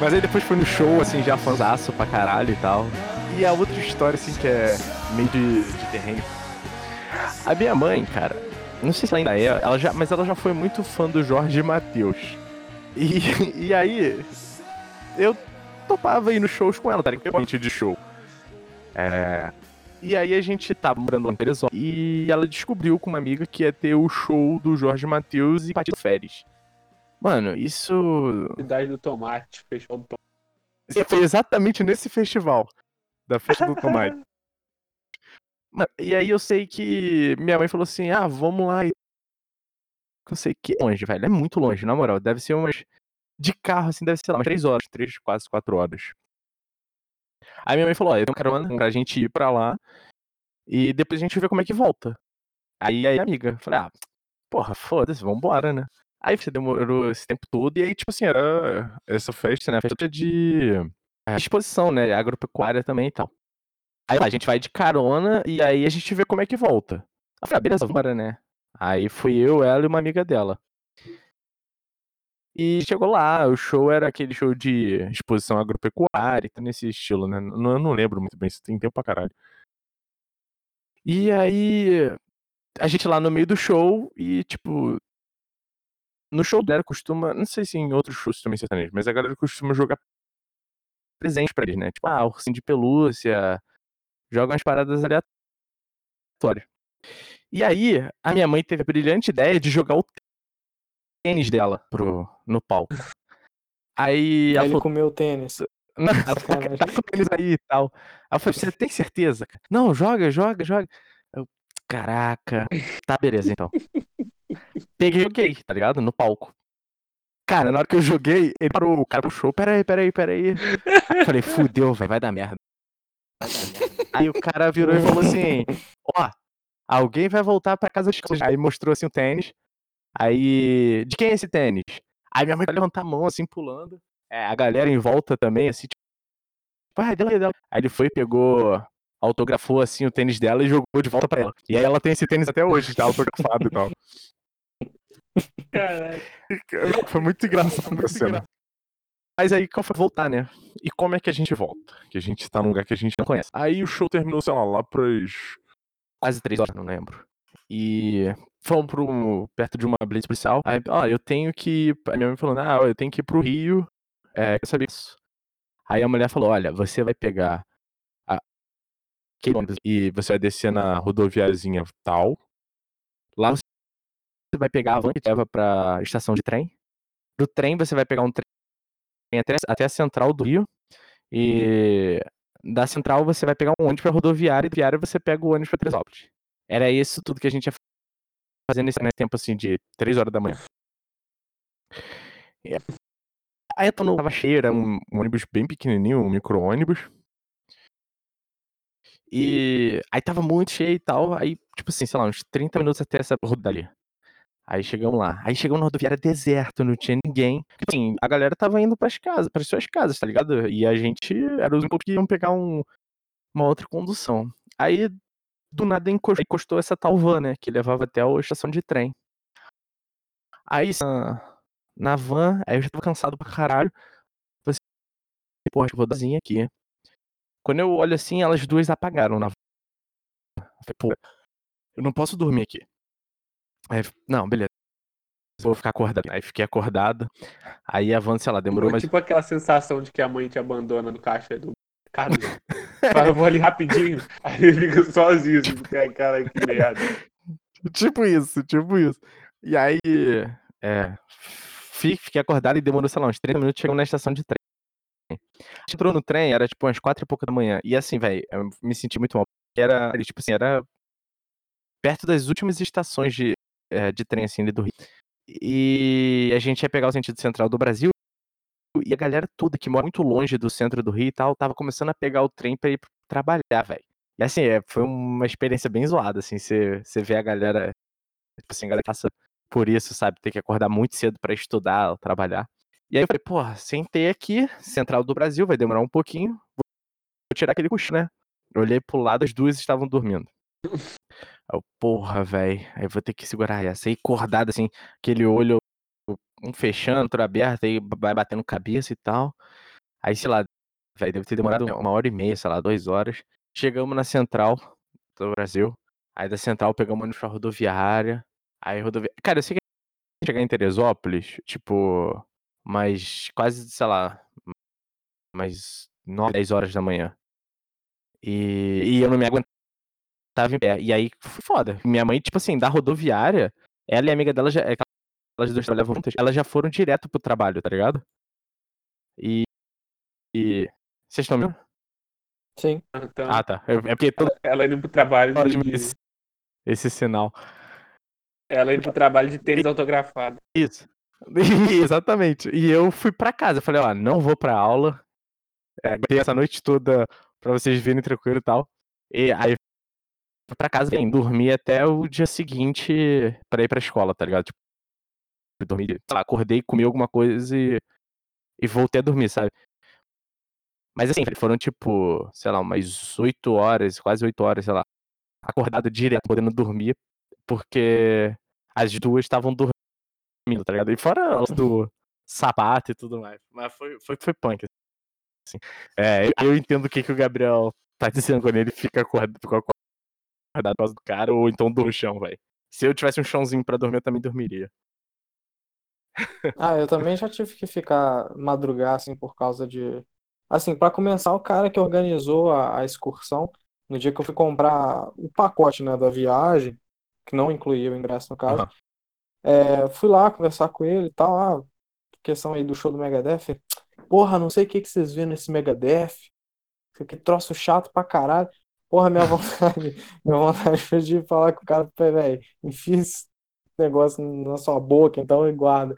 Mas aí depois foi no show, assim, já fanzaço pra caralho e tal. E a outra história, assim, que é meio de, de terreno. A minha mãe, cara, não sei se ela ainda é, ela já, mas ela já foi muito fã do Jorge Matheus. E, e aí, eu topava ir nos shows com ela, tá ligado? de show. É, e aí a gente tava morando lá em Teresópolis e ela descobriu com uma amiga que ia ter o show do Jorge Matheus e Patido Férias. Mano, isso. Cidade do Tomate, festival do Tomate. Foi exatamente nesse festival da festa do tomate. E aí eu sei que minha mãe falou assim: ah, vamos lá. Eu sei que é longe, velho. É muito longe, na moral. Deve ser umas. De carro, assim, deve ser lá, umas 3 horas, 3, quase 4 horas. Aí minha mãe falou: ó, eu tenho carona pra gente ir pra lá. E depois a gente vê como é que volta. Aí aí, amiga, falei, ah, porra, foda-se, vambora, né? Aí você demorou esse tempo todo, e aí, tipo assim, era essa festa, né? A festa de é, exposição, né? Agropecuária também e tal. Aí lá, a gente vai de carona e aí a gente vê como é que volta. Eu falei, ah, beleza, vambora, né? Aí fui eu, ela e uma amiga dela. E chegou lá, o show era aquele show de exposição agropecuária, tá nesse estilo, né? Não, eu não lembro muito bem, isso tem tempo pra caralho. E aí, a gente lá no meio do show e, tipo, no show dela costuma, não sei se em outros shows também sertanejo, mas a galera costuma jogar presente pra eles, né? Tipo, ah, ursinho de pelúcia, joga umas paradas aleatórias. E aí, a minha mãe teve a brilhante ideia de jogar o tênis dela pro, no palco. Aí ela Ele falou, comeu o tênis. Não, tá com o tênis aí e tal. Ela falou, você tem certeza? Não, joga, joga, joga. Eu, caraca. Tá, beleza, então. Peguei e joguei, tá ligado? No palco. Cara, na hora que eu joguei, ele parou, o cara puxou, peraí, peraí, peraí. Eu falei, fudeu, velho, vai dar merda. Aí o cara virou e falou assim, ó, alguém vai voltar pra casa de Aí mostrou assim o tênis. Aí, de quem é esse tênis? Aí minha mãe vai levantar a mão, assim, pulando. É, a galera em volta também, assim, tipo, ah, dela, dela. Aí ele foi, pegou, autografou, assim, o tênis dela e jogou de volta pra ela. E aí ela tem esse tênis até hoje, tá autografado e tal. Caralho. Foi muito engraçado a cena. Mas aí, qual foi voltar, né? E como é que a gente volta? Que a gente tá num lugar que a gente não conhece. Aí o show terminou, sei lá, lá pras quase três horas, não lembro. E fomos pro, perto de uma blitz policial. Aí, ó, eu tenho que. A minha mãe falou, ah, eu tenho que ir pro Rio. É, quer saber isso? Aí a mulher falou, olha, você vai pegar a... e você vai descer na rodoviazinha tal. Lá você vai pegar a van que leva pra estação de trem. Do trem você vai pegar um trem até, até a central do Rio. E da central você vai pegar um ônibus pra rodoviária e viária você pega o ônibus pra Teresópolis. Era isso tudo que a gente ia fazer nesse tempo assim de 3 horas da manhã. E aí eu tô no tava cheio, era um, um ônibus bem pequenininho, um micro-ônibus. E aí tava muito cheio e tal, aí, tipo assim, sei lá, uns 30 minutos até essa rodoviária. Aí chegamos lá. Aí chegamos na rodoviária deserto, não tinha ninguém. Assim, a galera tava indo pras casas, pras suas casas, tá ligado? E a gente era os que iam pegar um, uma outra condução. Aí, do nada, encostou, encostou essa tal van, né? Que levava até a estação de trem. Aí, na, van, aí eu já tava cansado pra caralho. Falei assim, porra, vou darzinha aqui. Quando eu olho assim, elas duas apagaram na van. Falei, pô, eu não posso dormir aqui. Aí, não, beleza. Vou ficar acordado. Aí fiquei acordado. Aí avança, sei lá, demorou mais. Tipo aquela sensação de que a mãe te abandona no caixa do carro. Fala, eu vou ali rapidinho. Aí ele fica sozinho, assim, cara, que merda. tipo isso, tipo isso. E aí, é, fi- fiquei acordado e demorou, sei lá, uns 30 minutos, chegamos na estação de trem. A gente entrou no trem, era tipo umas quatro e pouca da manhã. E assim, velho, eu me senti muito mal. Era, tipo assim, era perto das últimas estações de, é, de trem, assim, ali do Rio. E a gente ia pegar o sentido central do Brasil. E a galera toda que mora muito longe do centro do Rio e tal, tava começando a pegar o trem pra ir trabalhar, velho. E assim, é, foi uma experiência bem zoada, assim, você vê a galera, tipo assim, a galera passa por isso, sabe? Ter que acordar muito cedo pra estudar, trabalhar. E aí eu falei, porra, sentei aqui, Central do Brasil, vai demorar um pouquinho, vou tirar aquele cochilo, né? Olhei pro lado, as duas estavam dormindo. Eu, porra, velho, aí vou ter que segurar essa. Aí acordado, assim, aquele olho, um fechando, outro aberto, aí vai batendo cabeça e tal. Aí, sei lá, velho, deve ter demorado uma hora e meia, sei lá, duas horas. Chegamos na Central do Brasil. Aí da Central pegamos ônibus pra rodoviária. Aí rodoviária. Cara, eu sei que chegar em Teresópolis, tipo, mais quase, sei lá, mais 9, 10 horas da manhã. E, e eu não me aguentava em pé. E aí foi foda. Minha mãe, tipo assim, da rodoviária, ela e a amiga dela já. é Elas duas trabalhavam juntas, elas já foram direto pro trabalho, tá ligado? E. E. Vocês estão me ouvindo? Sim. Então, Ah, tá. É porque toda ela indo pro trabalho de, esse, esse sinal. ela indo pro trabalho de tênis autografado. Isso. Exatamente. E eu fui pra casa. Eu falei, ó, não vou pra aula. É, essa noite toda pra vocês virem tranquilo e tal. E aí fui pra casa, bem, dormi até o dia seguinte pra ir pra escola, tá ligado? Tipo, dormi, sei lá, acordei, comi alguma coisa e, e voltei a dormir, sabe? Mas assim, foram tipo, sei lá, umas 8 horas, quase 8 horas, sei lá, acordado direto, podendo dormir, porque as duas estavam dormindo, tá ligado? E fora do sapato e tudo mais. Mas foi, foi, foi punk. Assim. É, eu- eu entendo o que, que o Gabriel tá dizendo quando ele fica acordado, ficou acordado por causa do cara, ou então do chão, velho. Se eu tivesse um chãozinho pra dormir, eu também dormiria. Ah, eu também já tive que ficar madrugar assim por causa de. Assim, para começar, o cara que organizou a, a excursão, no dia que eu fui comprar o pacote, né, da viagem, que não incluía o ingresso no caso, Aham. é, fui lá conversar com ele e tal, ah, questão aí do show do Megadeth. Porra, não sei o que que vocês viram nesse Megadeth. Que troço chato pra caralho. Porra, minha vontade, minha vontade foi de falar com o cara, velho, enfia esse negócio na sua boca, então e guarda.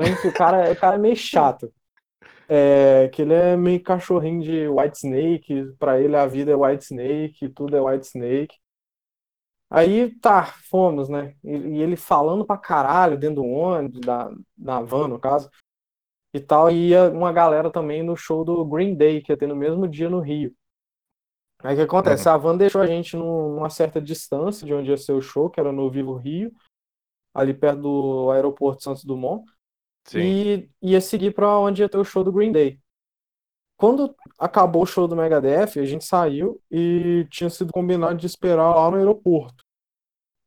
Enfim, o cara, o cara é meio chato. É, que ele é meio cachorrinho de White Snake, pra ele a vida é White Snake, tudo é White Snake. Aí tá, fomos, né? E, e ele falando pra caralho dentro do ônibus, da, da van, no caso, e tal. E ia uma galera também no show do Green Day, que ia ter no mesmo dia no Rio. Aí o que acontece? A van deixou a gente numa certa distância de onde ia ser o show, que era no Vivo Rio, ali perto do aeroporto Santos Dumont. Sim. E ia seguir pra onde ia ter o show do Green Day. Quando acabou o show do Megadeth, a gente saiu e tinha sido combinado de esperar lá no aeroporto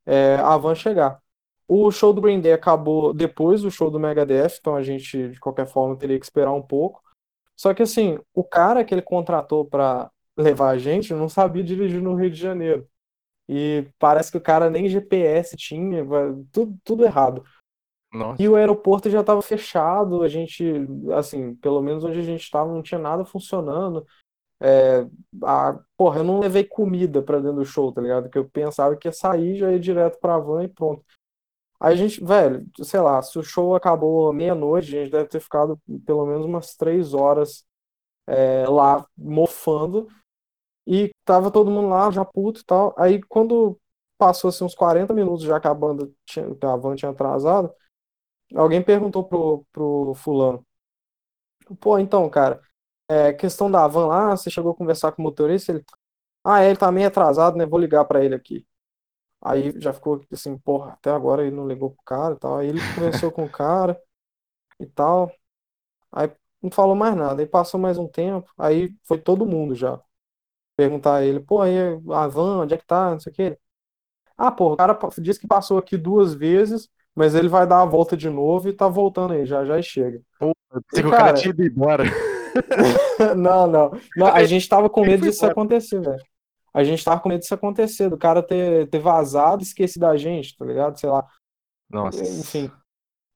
é, a van chegar. O show do Green Day acabou depois do show do Megadeth, então a gente, de qualquer forma, teria que esperar um pouco. Só que, assim, o cara que ele contratou para levar a gente não sabia dirigir no Rio de Janeiro. E parece que o cara nem GPS tinha, tudo, tudo errado. Nossa. E o aeroporto já estava fechado, a gente, assim, pelo menos onde a gente estava, não tinha nada funcionando. É, a, porra, eu não levei comida pra dentro do show, tá ligado? Que eu pensava que ia sair, já ia direto pra van e pronto. Aí a gente, velho, sei lá, se o show acabou meia-noite, a gente deve ter ficado pelo menos umas três horas é, lá mofando. E tava todo mundo lá, já puto e tal. Aí quando passou assim, uns 40 minutos já que a banda tinha, a van tinha atrasado, alguém perguntou pro, pro fulano. Pô, então, cara, é, questão da van lá, você chegou a conversar com o motorista, ele. Ah, é, ele tá meio atrasado, né? Vou ligar pra ele aqui. Aí já ficou assim, porra, até agora ele não ligou pro cara e tal. Aí ele conversou com o cara e tal. Aí não falou mais nada. Aí passou mais um tempo, aí foi todo mundo já. Perguntar a ele, pô, aí a van, onde é que tá? Não sei o que. Ah, pô, o cara disse que passou aqui duas vezes, mas ele vai dar a volta de novo e tá voltando aí, já já chega. Pô, E, o cara cara, tinha ido embora. Não, não. Não, a gente tava com medo disso acontecer, velho. A gente tava com medo disso acontecer, do cara ter, ter vazado e esquecido da gente, tá ligado? Sei lá. Nossa. Enfim.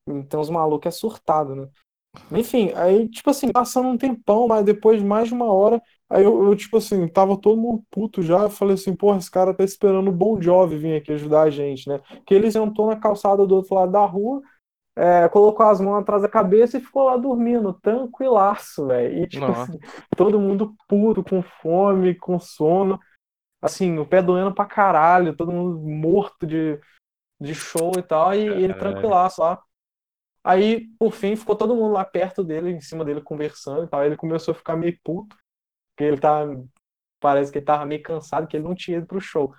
Então os malucos é surtado, né? Enfim, aí, tipo assim, passando um tempão, mas depois de mais de uma hora, aí eu, eu, tipo assim, tava todo mundo puto já. Eu falei assim, porra, esse cara tá esperando o Bon Jovi vir aqui ajudar a gente, né? Que ele sentou na calçada do outro lado da rua, é, colocou as mãos atrás da cabeça e ficou lá dormindo, tranquilaço, velho. E, tipo assim, todo mundo puto, com fome, com sono. Assim, o pé doendo pra caralho, todo mundo morto de, de show e tal, e ele tranquilaço lá. Aí, por fim, ficou todo mundo lá perto dele, em cima dele, conversando e tal. Ele começou a ficar meio puto, porque ele tá. Parece que ele tava meio cansado, que ele não tinha ido pro show.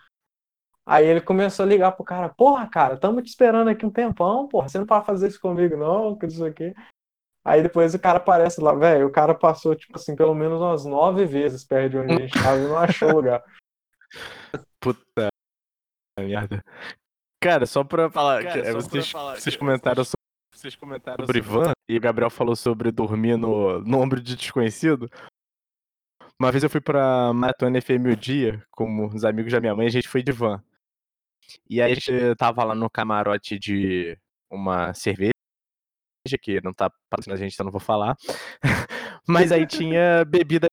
Aí ele começou a ligar pro cara, porra, cara, tamo te esperando aqui um tempão, porra, você não pode fazer isso comigo, não, que isso aqui. Aí depois o cara aparece lá, velho, o cara passou, tipo assim, pelo menos umas nove vezes perto de onde a gente tava e não achou o lugar. Puta merda. Cara, só pra falar, Cara, que, é, só pra vocês, falar, vocês que- comentaram so- Vocês comentaram sobre van e o Gabriel falou sobre dormir no, no ombro de desconhecido. Uma vez eu fui pra Maratona FM o dia, com os amigos da minha mãe, a gente foi de van. E aí a gente tava lá no camarote de uma cerveja, que não tá patrocinando a gente, então não vou falar. Mas aí tinha bebida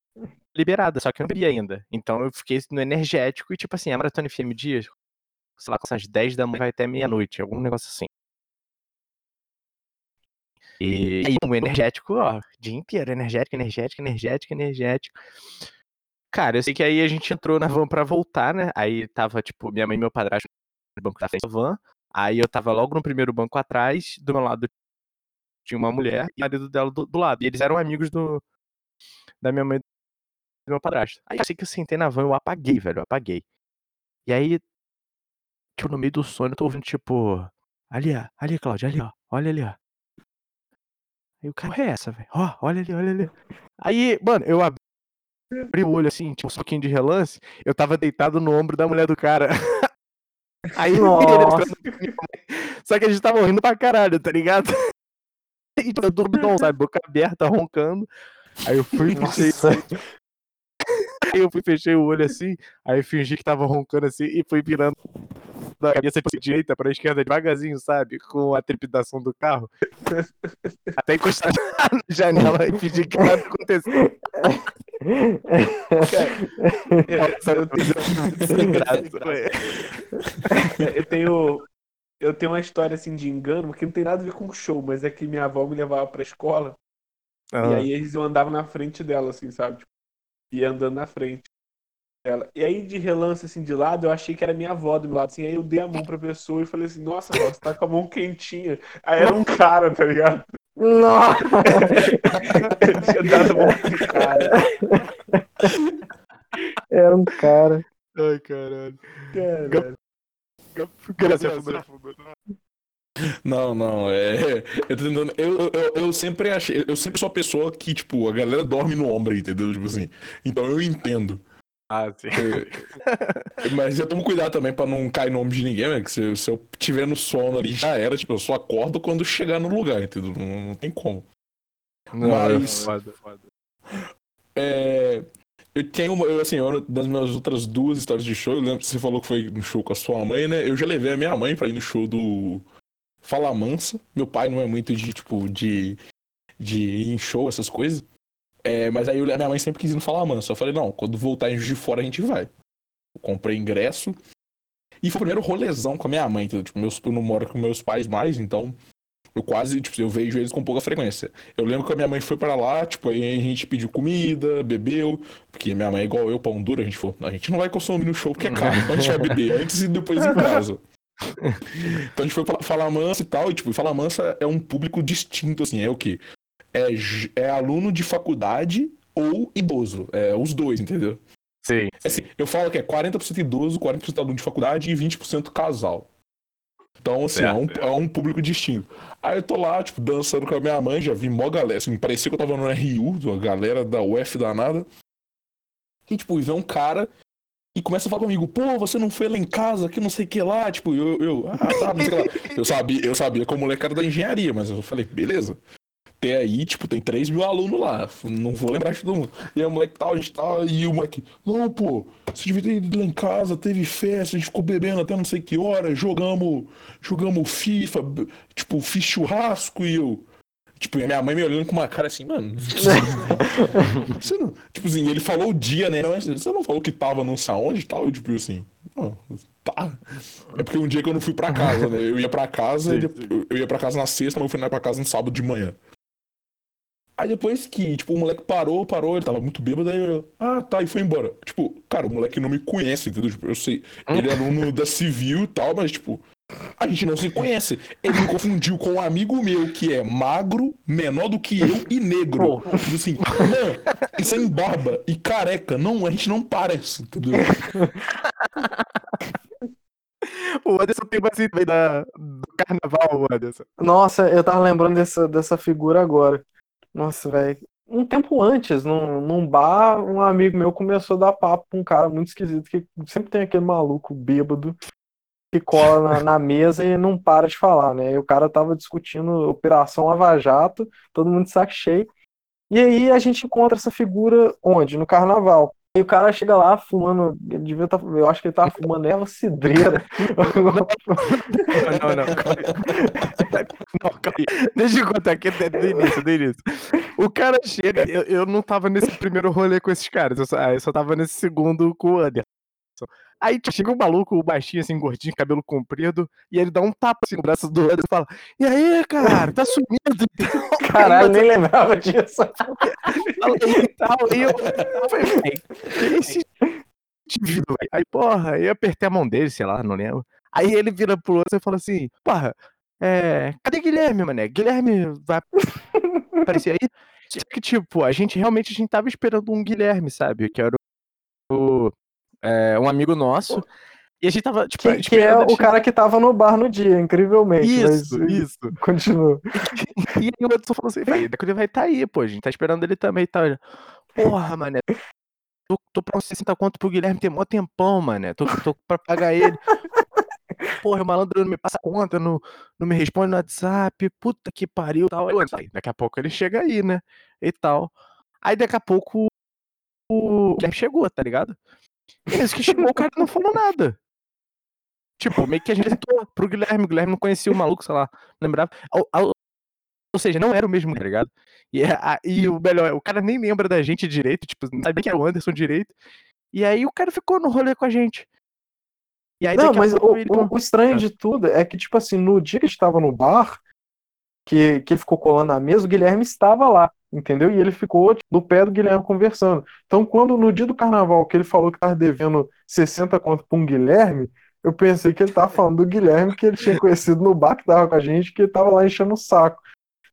liberada, só que eu não bebi ainda. Então eu fiquei no energético e, tipo assim, a Maratona FM dia, sei lá, com essas 10 da manhã vai até meia-noite, algum negócio assim. E aí, um energético, ó, dia inteiro, energético, energético, energético, energético. Cara, eu sei que aí a gente entrou na van pra voltar, né? Aí tava, tipo, minha mãe e meu padrasto no banco da frente da van. Aí eu tava logo no primeiro banco atrás, do meu lado tinha uma mulher e o marido dela do, do lado. E eles eram amigos do da minha mãe e do meu padrasto. Aí eu sei que eu sentei na van, eu apaguei, velho, eu apaguei. E aí, tipo, no meio do sono, eu tô ouvindo, tipo, ali, ó, ali, Cláudia, ali, ó, olha ali, ó. Aí o cara, "Porra é essa, velho? Ó, olha ali, olha ali. Aí, mano, eu abri o olho assim, tipo, um pouquinho de relance, eu tava deitado no ombro da mulher do cara. Aí ele. Só que a gente tava rindo pra caralho, tá ligado? E tipo, dormidão, sabe? Boca aberta, roncando. Aí eu fui, fechei, aí eu fui, fechei o olho assim, aí eu fingi que tava roncando assim e fui virando da cabeça pra direita pra esquerda devagarzinho, sabe? Com a trepidação do carro. Até encostar na janela e fingir que nada aconteceu. Nossa, eu tenho foi. Eu tenho, eu tenho uma história assim de engano, que não tem nada a ver com show, mas é que minha avó me levava pra escola e Ah, aí eles eu andava na frente dela, assim, sabe? Tipo, ia andando na frente. Ela. E aí, de relance, assim, de lado, eu achei que era minha avó do meu lado, assim, aí eu dei a mão pra pessoa e falei assim, nossa, avó, você tá com a mão quentinha. Aí era um cara, tá ligado? Nossa! Eu tinha dado a mão pro cara. Era um cara. Ai, caralho. Caralho. Não, não, é. Eu, tentando- eu, eu, eu sempre achei. Eu sempre sou a pessoa que, tipo, a galera dorme no ombro, entendeu? Tipo assim. Então eu entendo. Ah, sim. É, Mas eu tomo cuidado também pra não cair no ombro de ninguém, né? Que se, se eu tiver no sono ali, já era. Tipo, eu só acordo quando chegar no lugar, entendeu? Não, não tem como. Não, Mas- é foda, foda. É, eu tenho, uma- eu, assim, eu, das minhas outras duas histórias de show, eu lembro que você falou que foi no show com a sua mãe, né? Eu já levei a minha mãe pra ir no show do Fala Mansa. Meu pai não é muito de, tipo, de, de ir em show, essas coisas. É, mas aí eu- a minha mãe sempre quis ir no Fala Mansa. Eu falei, não, quando voltar em Juiz de Fora a gente vai. Eu comprei ingresso. E foi o primeiro rolezão com a minha mãe, entendeu? Tipo, meus, eu não moro com meus pais mais, então eu quase, tipo, eu vejo eles com pouca frequência. Eu lembro que a minha mãe foi pra lá, tipo, aí a gente pediu comida, bebeu, porque minha mãe é igual eu, pão duro, a gente falou, a gente não vai consumir no show porque é caro, então a gente vai beber antes e depois em casa. Então a gente foi pra Fala Mansa e tal, e tipo, Fala Mansa é um público distinto, assim, é o quê? É, é aluno de faculdade ou idoso, é os dois, entendeu? Sim. Assim, eu falo que é 40% idoso, 40% aluno de faculdade e 20% casal. Então, assim, é, um, é um público distinto. Aí eu tô lá, tipo, dançando com a minha mãe, já vi mó galera, assim, parecia que eu tava no RU, a galera da UF danada. E, tipo, vê um cara e começa a falar comigo, pô, você não foi lá em casa, que não sei o que lá, tipo, eu, eu, ah, tá, não sei o que lá. Eu sabia, eu sabia que o moleque era da engenharia, mas eu falei, beleza. Até aí, tipo, tem 3 mil alunos lá, não vou lembrar de todo mundo. E o moleque tal, a gente tal, e o moleque, não, pô, você devia ter ido lá em casa, teve festa, a gente ficou bebendo até não sei que hora, jogamos, jogamos FIFA, tipo, fiz churrasco e eu. Tipo, e a minha mãe me olhando com uma cara assim, mano. Você não. Tipo assim, ele falou o dia, né? Você não falou que tava não sei aonde e tal? Eu, tipo assim, não, tá. É porque um dia que eu não fui pra casa, né? Eu ia pra casa, eu- eu ia pra casa na sexta, mas eu fui pra casa no sábado de manhã. Aí depois que, tipo, o moleque parou, parou, ele tava muito bêbado, aí eu, ah, tá, e foi embora. Tipo, cara, o moleque não me conhece, entendeu? Tipo, eu sei, ele é aluno da civil e tal, mas, tipo, a gente não se conhece. Ele me confundiu com um amigo meu que é magro, menor do que eu e negro. Tipo assim, não, e sem barba e careca. Não, a gente não parece, entendeu? O Anderson tem uma assim também da, do carnaval, o Anderson. Nossa, eu tava lembrando dessa, dessa figura agora. Nossa, velho. Um tempo antes, num, num bar, um amigo meu começou a dar papo com um cara muito esquisito, que sempre tem aquele maluco bêbado que cola na, na mesa e não para de falar, né? E o cara tava discutindo Operação Lava Jato, todo mundo de saco cheio. E aí a gente encontra essa figura onde? No carnaval. E o cara chega lá fumando, ele devia tá, eu acho que ele tava fumando erva cidreira. Não, não, calma aí. Não, calma aí. Deixa eu contar aqui do do início, do início. O cara chega, eu, eu não tava nesse primeiro rolê com esses caras, eu só, ah, eu só tava nesse segundo com o Anderson. Aí chega um maluco, o baixinho, assim, gordinho, cabelo comprido, e ele dá um tapa assim no braço do Anderson e fala: E aí, cara, tá sumido? Caralho, nem lembrava disso. E tal. E eu falei, "Véi, que esse indivíduo, véi?" Aí, porra, eu apertei a mão dele, sei lá, não lembro. Aí ele vira pro outro e fala assim, porra, é, cadê Guilherme, mané? Guilherme vai aparecer aí? Só que, tipo, a gente realmente a gente tava esperando um Guilherme, sabe? Que era o, é, um amigo nosso. E a gente tava, tipo, Que, que é o cara que tava no bar no dia, incrivelmente. Isso, mas, isso. Continua. E aí o Edson falou assim, velho, ele vai estar aí, pô, a gente tá esperando ele também e tal. Ele, Porra, mané, tô, tô pra uns 60 conto pro Guilherme tem mó tempão, mané, tô, tô pra pagar ele. Porra, o malandro não me passa conta, não, não me responde no WhatsApp, puta que pariu e tal. Aí, daqui a pouco ele chega aí, né, e tal. Aí daqui a pouco o Guilherme chegou, tá ligado? E nisso que chegou, o cara não falou nada. Tipo, meio que a gente apresentou pro Guilherme, o Guilherme não conhecia o maluco, sei lá, lembrava. Ao- ou seja, não era o mesmo, tá ligado? E, é- a- e o melhor, o cara nem lembra da gente direito, tipo, não sabia que era o Anderson direito. E aí o cara ficou no rolê com a gente. E aí Não, mas pouco o, ele- o- o estranho de tudo é que, tipo assim, no dia que a gente tava no bar, que, que ele ficou colando na mesa, o Guilherme estava lá. entendeu? E ele ficou do pé do Guilherme conversando. Então, quando no dia do carnaval que ele falou que tava devendo 60 conto pra um Guilherme, eu pensei que ele tava falando do Guilherme que ele tinha conhecido no bar que tava com a gente, que ele tava lá enchendo o saco.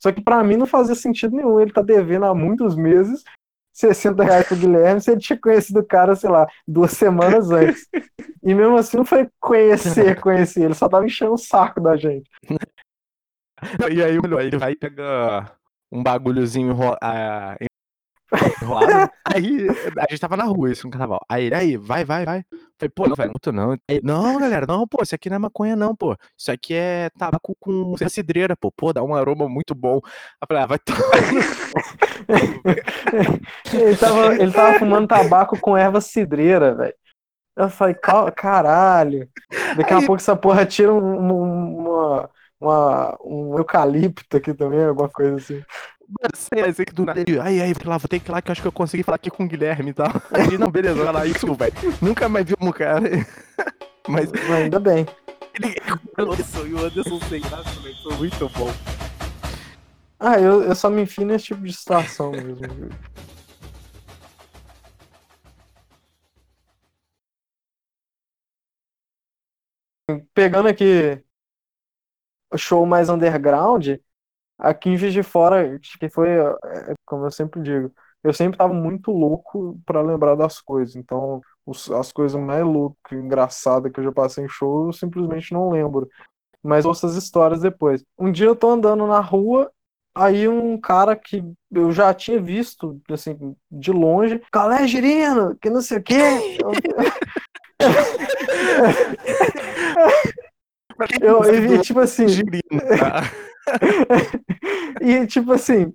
Só que para mim não fazia sentido nenhum. Ele tá devendo há muitos meses 60 reais pro Guilherme se ele tinha conhecido o cara, sei lá, duas semanas antes. E mesmo assim não foi conhecer, conhecer, ele só tava enchendo o saco da gente. E aí, ele vai pegar um bagulhozinho enrolado. aí a gente tava na rua, isso no carnaval. Aí ele, aí, vai, vai, vai. Falei, pô, não, velho, não tô não. Aí, não, galera, não, pô, isso aqui não é maconha, não, pô. Isso aqui é tabaco com cidreira, pô. Pô, dá um aroma muito bom. Eu falei, ah, vai ele, tava, ele tava fumando tabaco com erva cidreira, velho. Eu falei, caralho. Daqui a aí... pouco essa porra tira um, uma, uma, um eucalipto aqui também, alguma coisa assim. Sei, aí, que do nada ele, aí, aí, lá, vou ter que ir lá que eu acho que eu consegui falar aqui com o Guilherme e tal. Aí, não, beleza, vai lá, isso, velho. Nunca mais vi um cara. Mas. Mas ainda bem. Ele e o Anderson sem graça também, foi muito bom. Ah, eu, eu só me enfio nesse tipo de situação mesmo. Pegando aqui show mais underground, aqui em Juiz de Fora, que foi, é, como eu sempre digo, eu sempre tava muito louco para lembrar das coisas. Então, os, as coisas mais loucas, engraçadas que eu já passei em show, eu simplesmente não lembro. Mas ouço as histórias depois. Um dia eu tô andando na rua, aí um cara que eu já tinha visto, assim, de longe, Calé Girino, que não sei o quê. eu, eu, tipo assim. e tipo assim,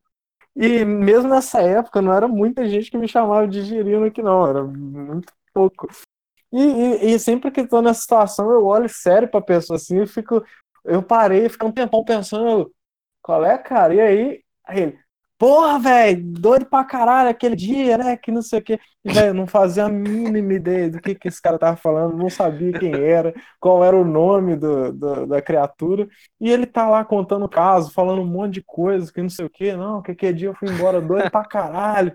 e mesmo nessa época não era muita gente que me chamava de girino aqui, não, era muito pouco. E, e, e, sempre que tô nessa situação, eu olho sério pra pessoa assim e fico. Eu parei, fico um tempão pensando, qual é, cara? E aí, aí ele, porra, velho, doido pra caralho aquele dia, né? Que não sei o quê. Velho, não fazia a mínima ideia do que, que esse cara tava falando, não sabia quem era, qual era o nome do, do da criatura. E ele tá lá contando o caso, falando um monte de coisa, que não sei o quê. Não, que aquele dia eu fui embora doido pra caralho.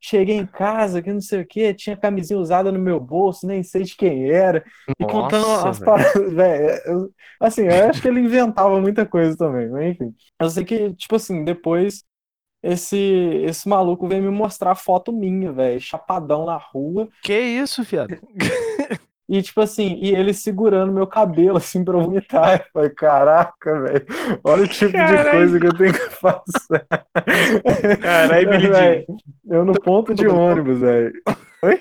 Cheguei em casa, que não sei o que, tinha camisinha usada no meu bolso, nem sei de quem era. E Nossa, contando as paradas, velho. Assim, eu acho que ele inventava muita coisa também, mas enfim. Eu sei que, tipo assim, depois esse, esse maluco veio me mostrar foto minha, velho, chapadão na rua. Que isso, fiado? E, tipo assim, e ele segurando meu cabelo, assim, pra vomitar. Eu falei, caraca, velho, olha o tipo Carai. de coisa que eu tenho que fazer. Caralho. Eu no ponto de ônibus, velho. Oi?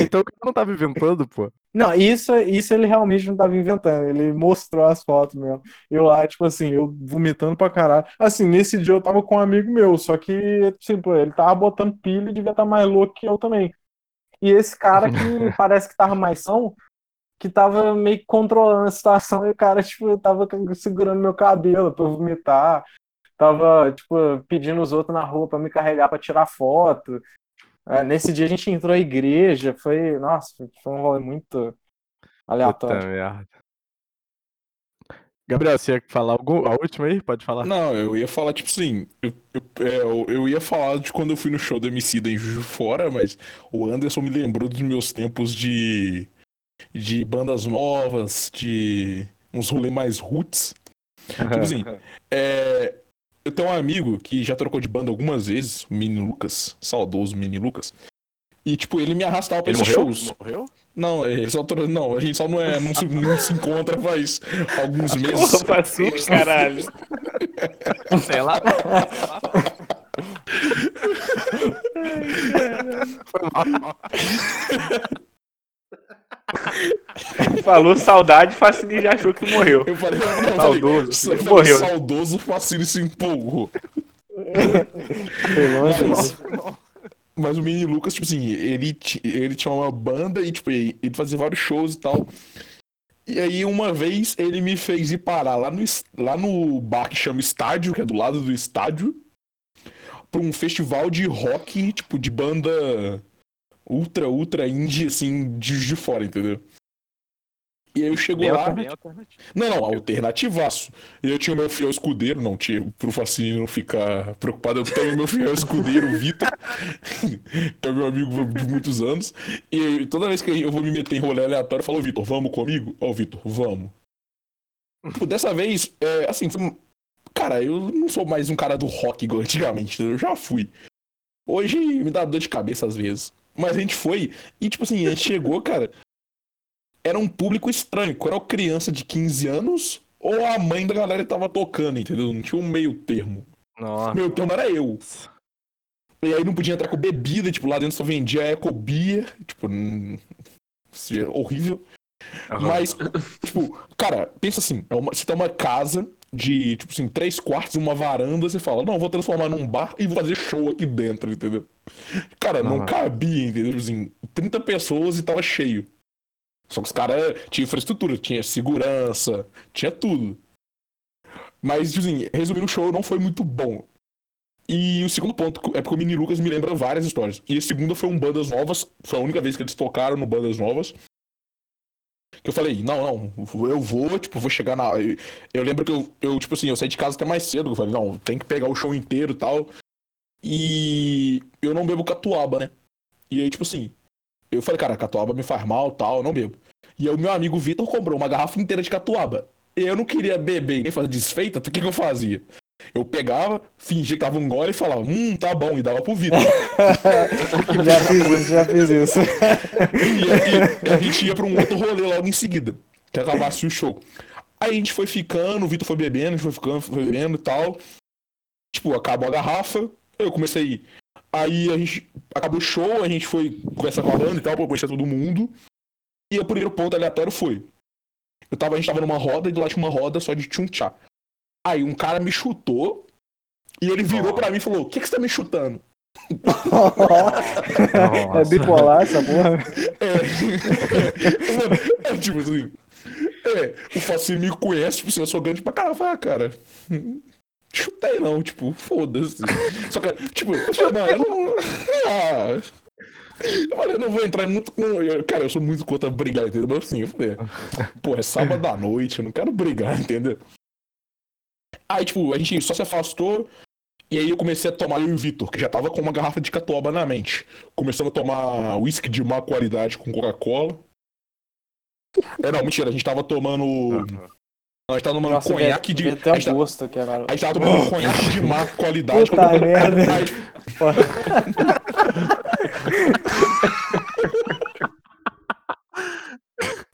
Então eu não tava inventando, pô. Não, isso, isso ele realmente não tava inventando. Ele mostrou as fotos mesmo. Eu lá, tipo assim, eu vomitando pra caralho. Assim, nesse dia eu tava com um amigo meu, só que, tipo, ele tava botando pilha e devia estar tá mais louco que eu também. E esse cara que parece que tava mais são, que tava meio que controlando a situação, e o cara, tipo, tava segurando meu cabelo pra eu vomitar. Tava, tipo, pedindo os outros na rua pra me carregar pra tirar foto. É, nesse dia a gente entrou à igreja, foi, nossa, foi um rolê muito aleatório. Puta merda. Gabriel, você ia falar algum, a última aí? Pode falar. Não, eu ia falar, tipo assim, eu, eu, é, eu, eu ia falar de quando eu fui no show do MC da em Juju Fora, mas o Anderson me lembrou dos meus tempos de, de bandas novas, de uns rolês mais roots. Tipo assim, é, eu tenho um amigo que já trocou de banda algumas vezes, o Mini Lucas, saudoso Mini Lucas. E, tipo, ele me arrastava pra ele esses morreu? shows. Morreu? Não, ele só, não, a gente só não, é, não, se, não se encontra faz alguns meses. Porra, passou, caralho. Sei lá. Foi mal. Falou saudade, Facine já achou que morreu. Eu falei, não, saudoso. Falei, morreu. Saudoso, Facine se empolgou. mas, mas o Mini Lucas, tipo assim, ele, ele tinha uma banda e, tipo, ele fazia vários shows e tal. E aí, uma vez, ele me fez ir parar lá no, lá no bar que chama Estádio, que é do lado do estádio, pra um festival de rock, tipo, de banda ultra, ultra indie, assim, de, de fora, entendeu? E aí eu chego Bem lá. alternativo. Não, não, alternativaço. E eu tinha o meu fiel escudeiro, não tinha, pro Facine não ficar preocupado, eu tenho o meu fiel escudeiro, o Vitor, que é meu amigo de muitos anos. E toda vez que eu vou me meter em rolê aleatório, eu falo, Vitor, vamos comigo? Ó, Vitor, vamos. Tipo, dessa vez, é, assim, foi... cara, eu não sou mais um cara do rock igual antigamente, eu já fui. Hoje me dá dor de cabeça às vezes. Mas a gente foi, e tipo assim, a gente chegou, cara, era um público estranho. Era criança de 15 anos ou a mãe da galera tava tocando, entendeu? Não tinha um meio termo. Nossa. O meio termo era eu. E aí não podia entrar com bebida, tipo, lá dentro só vendia Eco Beer, tipo, hum, é horrível. Mas, tipo, cara, pensa assim, é uma- você tem uma casa de, tipo assim, três quartos uma varanda, você fala, não, vou transformar num bar e vou fazer show aqui dentro, entendeu? Cara, não Aham. cabia, entendeu? Assim, 30 pessoas e tava cheio. Só que os caras tinham infraestrutura, tinha segurança, tinha tudo. Mas, tipo assim, resumindo, o show não foi muito bom. E o segundo ponto é porque o Mini Lucas me lembra várias histórias. E a segunda foi um Bandas Novas, foi a única vez que eles tocaram no Bandas Novas. Que eu falei, não, não, eu vou, tipo, vou chegar na. Eu, lembro que eu, eu, tipo assim, eu saí de casa até mais cedo. Eu falei, não, tem que pegar o show inteiro e tal. E eu não bebo catuaba, né? E aí, tipo assim, eu falei, cara, catuaba me faz mal tal, não bebo. E aí o meu amigo Vitor comprou uma garrafa inteira de catuaba. Eu não queria beber nem fazer desfeita, o que, que eu fazia? Eu pegava, fingia que tava um gole e falava, hum, tá bom, e dava pro Vitor. já fiz isso, já fiz isso. E aí a gente ia pra um outro rolê logo em seguida, que acabasse o show. Aí a gente foi ficando, o Vitor foi bebendo, a gente foi ficando, foi bebendo e tal. Tipo, acabou a garrafa, eu comecei a ir. Aí a gente acabou o show, a gente foi conversar com a banda e tal, pra conhecer todo mundo. E o primeiro ponto aleatório foi. Eu tava, a gente tava numa roda e do lado tinha uma roda só de tchum-tchá. Aí um cara me chutou e ele virou pra mim e falou: O que, que você tá me chutando? é bipolar essa porra. É. Mano, é tipo assim. É, o Facine me conhece, tipo assim, eu sou grande pra caralho. Falei, ah, cara. Chutei não, tipo, foda-se. Só que, tipo, eu não, eu não. Ah. Eu falei, eu não vou entrar muito com. Cara, eu sou muito contra brigar, entendeu? Mas assim, eu falei, pô, é sábado à noite, eu não quero brigar, entendeu? Aí, tipo, a gente só se afastou. E aí eu comecei a tomar eu e o Vitor, que já tava com uma garrafa de catuaba na mente. Começando a tomar whisky de má qualidade com Coca-Cola. É, não, mentira, a gente tava tomando. A gente tava tomando Nossa, conhaque de. até gosto aqui agora. a gente tava tomando conhaque de má qualidade. Puta merda. Aí,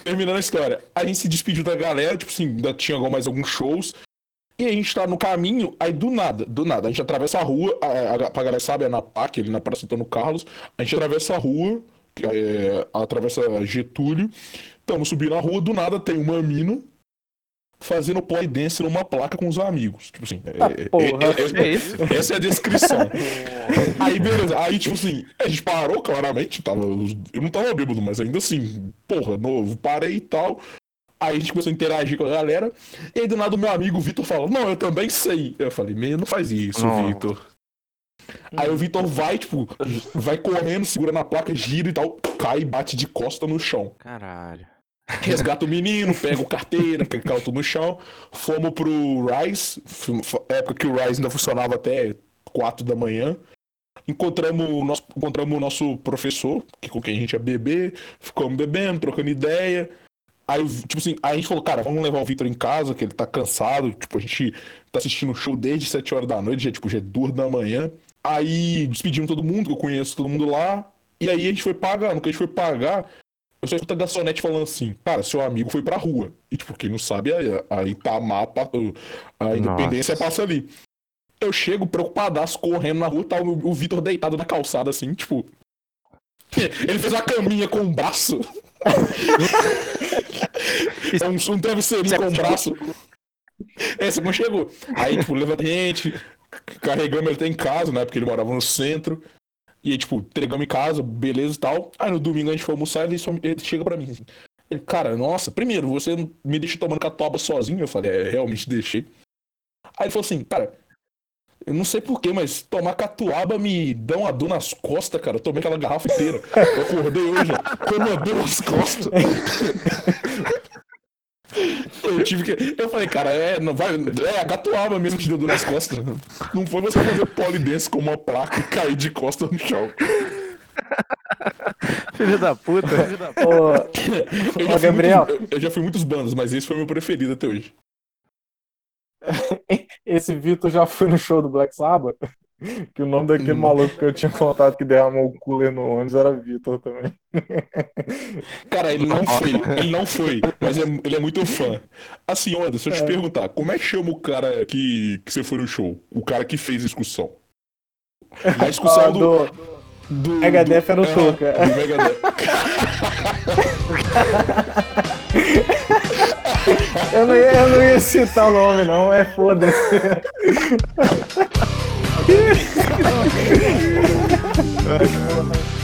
Terminando a história, a gente se despediu da galera, tipo assim, ainda tinha mais alguns shows. E a gente tá no caminho, aí do nada, do nada, a gente atravessa a rua, a, a, pra galera sabe, é na PAC, ali na Praça Antônio Carlos. A gente atravessa a rua, é, atravessa Getúlio. Estamos subindo a rua, do nada tem uma mina fazendo pole dance numa placa com os amigos. Tipo assim, é- Ah, é- porra. é- É isso? essa é a descrição. Aí, beleza. Aí, tipo assim, a gente parou, claramente. Tava, eu não tava bêbado, mas ainda assim, porra, novo, parei e tal. Aí a gente começou a interagir com a galera. E aí, do nada, o meu amigo Vitor fala: Não, eu também sei. Eu falei: Meu, não faz isso. Vitor. Aí o Vitor vai, tipo, vai correndo, segura na placa, gira e tal, cai e bate de costa no chão. Caralho. Resgata o menino, pega o carteira, que caiu tudo no chão. Fomos pro Rise, época que o Rise ainda funcionava até 4 da manhã. Encontramos o nosso, encontramos o nosso professor, que com quem a gente ia beber, ficamos bebendo, trocando ideia. Aí, tipo assim, aí a gente falou, cara, vamos levar o Victor em casa, que ele tá cansado. Tipo, a gente tá assistindo o show desde 7 horas da noite, já, tipo, já é 2 da manhã. Aí despedimos todo mundo, que eu conheço todo mundo lá. E aí a gente foi pagar. No que a gente foi pagar, eu só escuto a garçonete falando assim, cara, seu amigo foi pra rua. E tipo, quem não sabe, a, a Itamar, pa- a Independência Nossa. passa ali. Eu chego preocupadaço, correndo na rua, tá o, o Vitor deitado na calçada, assim, tipo. Ele fez uma caminha com o braço. É um, um travesseirinho com o braço. É, você não chegou. Aí, tipo, levanta a gente, carregamos ele até em casa, né? Porque ele morava no centro. E aí, tipo, entregamos em casa, beleza e tal. Aí no domingo a gente foi almoçar e ele, só- ele chega pra mim assim. Ele, cara, nossa, primeiro, você me deixa tomando catuaba sozinho? Eu falei, é, realmente deixei. Aí ele falou assim, cara, eu não sei porquê, mas tomar catuaba me dá uma dor nas costas, cara. Eu tomei aquela garrafa inteira. Eu acordei hoje com uma dor nas costas. Eu tive que. Eu falei, cara, é, não vai. É a gatuaba mesmo que deu dor nas costas. Não foi você fazer polidense com uma placa e cair de costas no chão. Filho da puta. Ô, Eu ô, já, fui Gabriel, muitos- eu já fui muitos bandos, mas esse foi meu preferido até hoje. Esse Vitor já foi no show do Black Sabbath? Que o nome daquele maluco que eu tinha contado que derramou o cooler no ônibus era Vitor também. Cara, ele não foi, ele não foi, mas é- ele é muito fã. Assim, Anderson, deixa eu te perguntar, como é que chama o cara que, que você foi no show? O cara que fez a discussão. A discussão ó, do, do do. Megadeth era o é, Tuca. Do Megadeth. Eu não, ia, eu não ia citar o nome, não, é foda-se.